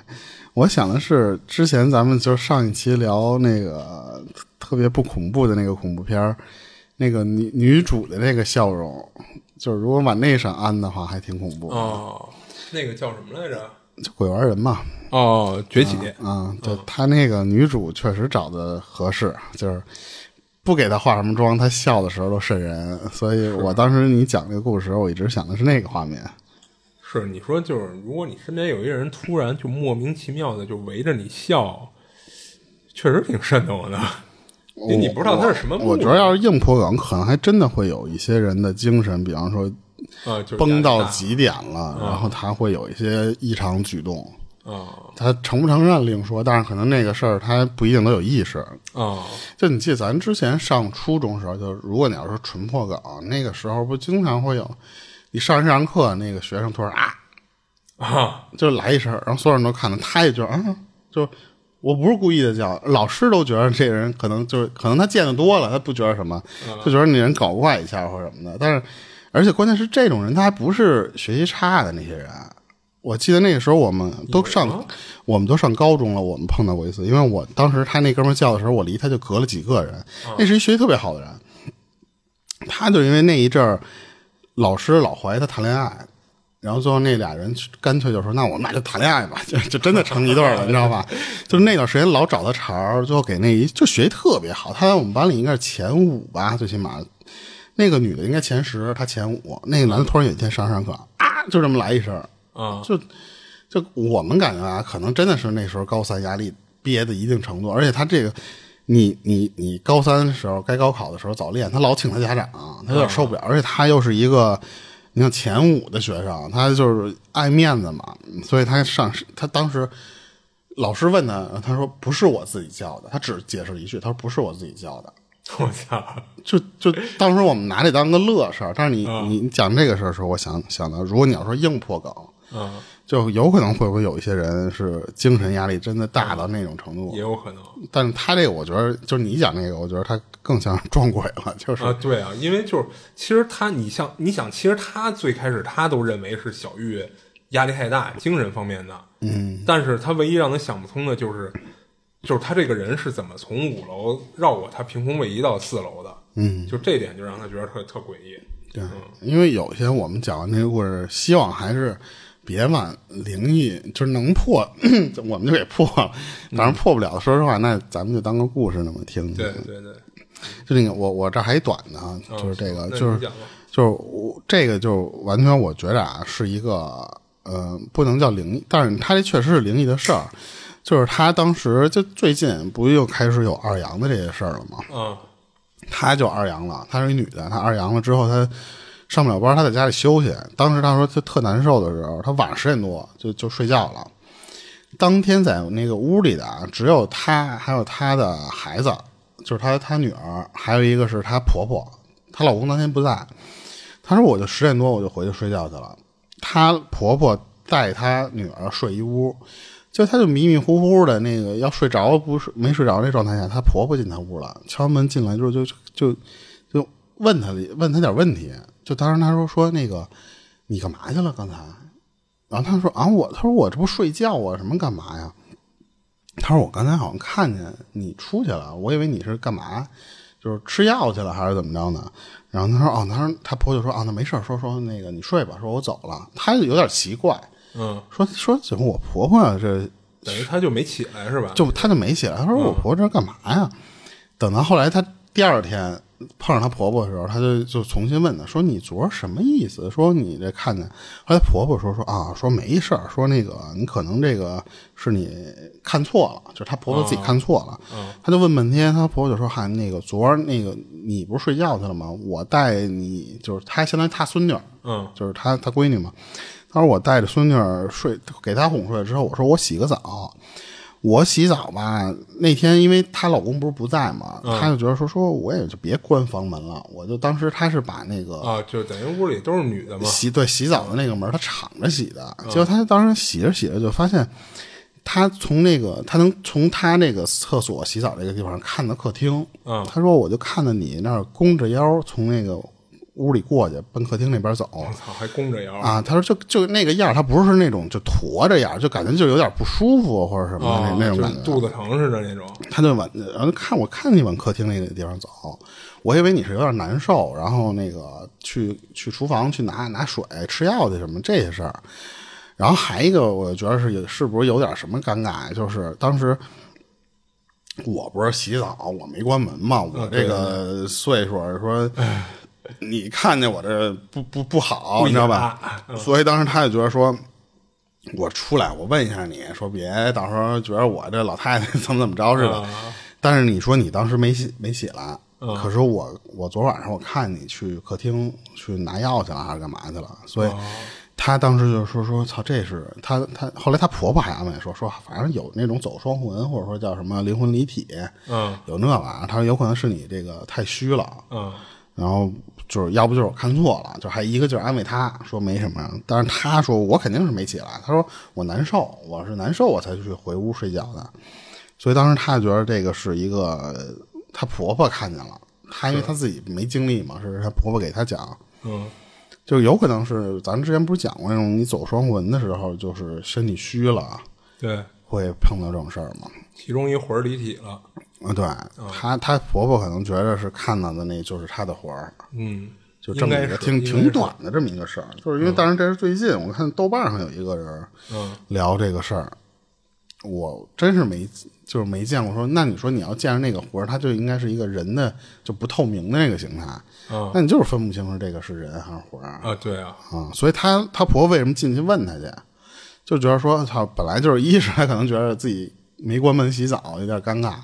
我想的是，之前咱们就上一期聊那个特别不恐怖的那个恐怖片那个女女主的那个笑容，就是如果往那上安的话，还挺恐怖。哦，那个叫什么来着？就鬼玩人嘛。哦，崛起啊！就他那个女主确实找的合适，就是不给她化什么妆，她笑的时候都瘆人。所以我当时你讲这个故事我一直想的是那个画面。是你说，就是如果你身边有一个人突然就莫名其妙的就围着你笑，确实挺瘆得我的。你你不知道他是什么。我觉得要是硬破梗，可能还真的会有一些人的精神，比方说，呃，崩到极点了，然后他会有一些异常举动。啊，他承不承认另说，但是可能那个事儿他不一定都有意识啊。就你记得咱之前上初中时候，就如果你要是纯破梗，那个时候不经常会有，你上一上课，那个学生突然啊啊，就来一声，然后所有人都看到，他也觉得啊，就我不是故意的叫，老师都觉得这人可能就是可能他见的多了，他不觉得什么，就觉得你人搞怪一下或什么的。但是而且关键是这种人他还不是学习差的那些人。我记得那个时候，我们都上，我们都上高中了。我们碰到过一次，因为我当时他那哥们叫的时候，我离他就隔了几个人。那是一学习特别好的人，他就因为那一阵儿，老师老怀疑他谈恋爱，然后最后那俩人干脆就说：“那我们俩就谈恋爱吧，就就真的成一对儿了，你知道吧？就是那段时间老找他茬儿，最后给那一就学习特别好，他在我们班里应该是前五吧，最起码。那个女的应该前十，她前五。那个男的突然有一天上上课啊，就这么来一声，啊，就就我们感觉啊，可能真的是那时候高三压力憋的一定程度，而且他这个，你你你高三的时候该高考的时候早恋，他老请他家长，他有点受不了，而且他又是一个你像前五的学生，他就是爱面子嘛，所以他上他当时老师问他，他说不是我自己叫的，他只解释了一句，他说不是我自己叫的。我操，就就当时我们拿这当个乐事儿，但是你、你你讲这个事儿的时候，我想想到，如果你要说硬破梗，嗯，就有可能会不会有一些人是精神压力真的大到那种程度也，有可能。但是他这个我觉得，就是你讲那个，我觉得他更像撞鬼了，就是、啊，对啊，因为就是其实他，你像你想，其实他最开始他都认为是小玉压力太大，精神方面的，嗯，但是他唯一让他想不通的就是，就是他这个人是怎么从五楼绕过他凭空位移到四楼的，嗯，就这点就让他觉得特特诡异，对，因为有些我们讲完这个故事，希望还是别往灵异，就是能破，我们就给破了。当然破不了，说实话，那咱们就当个故事那么听听。对对对，就那个，我我这还一短呢啊，就是这个，就是就是我这个就完全我觉着啊是一个呃不能叫灵异，但是他这确实是灵异的事儿。就是他当时就最近不又开始有二阳的这些事儿了吗？嗯她就二阳了，她是一女的，她二阳了之后，她上不了班，她在家里休息。当时她说她特难受的时候，她晚上十点多就就睡觉了。当天在那个屋里的啊，只有她还有她的孩子，就是她她女儿，还有一个是她婆婆，她老公当天不在。她说我就十点多我就回去睡觉去了，她婆婆带她女儿睡一屋。就她就迷迷糊糊的那个要睡着不是没睡着那状态下，她婆婆进她屋了，敲门进来之后就就就就问她问她点问题，就当时她说说那个你干嘛去了刚才？然后她说啊我她说我这不睡觉啊什么干嘛呀？她说我刚才好像看见你出去了，我以为你是干嘛？就是吃药去了还是怎么着呢？然后她说哦，她说她婆就说啊那没事说说那个你睡吧，说我走了。她有点奇怪，嗯，说说怎么我婆婆啊这等于她就没起来是吧？就她就没起来，她说我婆婆这干嘛呀？等到后来她第二天碰上她婆婆的时候，她就就重新问她说你昨儿什么意思？说你这看见？后来婆婆说说啊，说没事儿，说那个你可能这个是你看错了，就是她婆婆自己看错了。她就问半天，她婆婆就说嗨，那个昨儿那个你不是睡觉去了吗？我带你就是她相当于她孙女儿，嗯就是她她闺女嘛。她说我带着孙女儿睡，给她哄睡之后，我说我洗个澡。我洗澡吧，那天因为她老公不是不在嘛，她就觉得说说我也就别关房门了，我就当时她是把那个啊，就等于屋里都是女的嘛，洗对洗澡的那个门，她敞着洗的。结果她当时洗着洗着就发现，她从那个她能从她那个厕所洗澡这个地方看到客厅。嗯她说我就看到你那儿弓着腰从那个屋里过去，奔客厅那边走。我操，还弓着腰啊，他说就就那个样儿，他不是那种就驼着样儿，就感觉就有点不舒服或者什么那那种感觉。肚子疼似的那种，他就往，然后看我看你往客厅那个地方走，我以为你是有点难受，然后那个去去厨房去拿拿水、吃药去什么这些事儿。然后还一个，我觉得是有是不是有点什么尴尬，就是当时我不是洗澡，我没关门嘛，我这个岁数说。你看见我这不不不好，你知道吧？嗯。所以当时他就觉得说，我出来，我问一下你说别到时候觉得我这老太太怎么怎么着似的。啊但是你说你当时没起没起来，嗯。可是我我昨晚上我看你去客厅去拿药去了还是干嘛去了，所哦以她当时就说说操这是她她后来她婆婆还安慰说说反正有那种走双魂或者说叫什么灵魂离体，嗯有那玩意儿，她说有可能是你这个太虚了，嗯然后就是要不就是我看错了，就还一个劲儿安慰他说没什么，但是他说我肯定是没起来，他说我难受，我是难受我才去回屋睡觉的，所以当时他觉得这个是一个她婆婆看见了，她因为她自己没经历嘛，是她婆婆给她讲，嗯。就有可能是咱们之前不是讲过那种你走双魂的时候，就是身体虚了对，会碰到这种事儿吗？其中一魂离体了，啊，对，她她婆婆可能觉得是看到的那就是她的活儿，嗯就就这么一个挺挺短的这么一个事儿，就是因为当时这是最近，我看豆瓣上有一个人嗯。聊这个事儿，我真是没就是没见过说，那你说你要见着那个活儿，他就应该是一个人的就不透明的那个形态，嗯。那你就是分不清楚这个是人还是活儿啊，对啊，啊，所以她她婆婆为什么进去问她去，就觉得说操，本来就是一是她可能觉得自己没关门洗澡有点尴尬，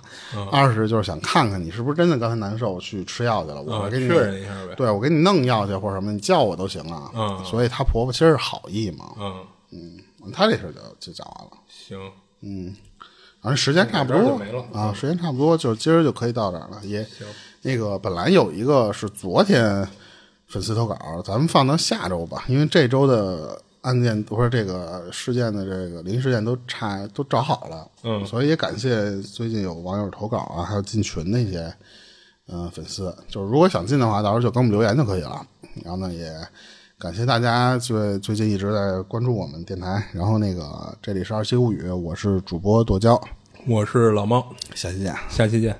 二是就是想看看你是不是真的刚才难受去吃药去了，我啊，给你确认一下呗。对我给你弄药去或者什么，你叫我都行啊。嗯所以她婆婆其实是好意嘛，嗯，她这事就就讲完了。行，嗯反正时间差不多啊，时间差不多，就今儿就可以到这儿了。也那个本来有一个是昨天粉丝投稿，咱们放到下周吧，因为这周的案件不是这个事件的这个临时事件都查都找好了，嗯，所以也感谢最近有网友投稿啊，还有进群那些，嗯，粉丝，就是如果想进的话，到时候就给我们留言就可以了。然后呢，也感谢大家最最近一直在关注我们电台。然后那个这里是《二七物语》，我是主播剁椒，我是老猫，下期见，下期见。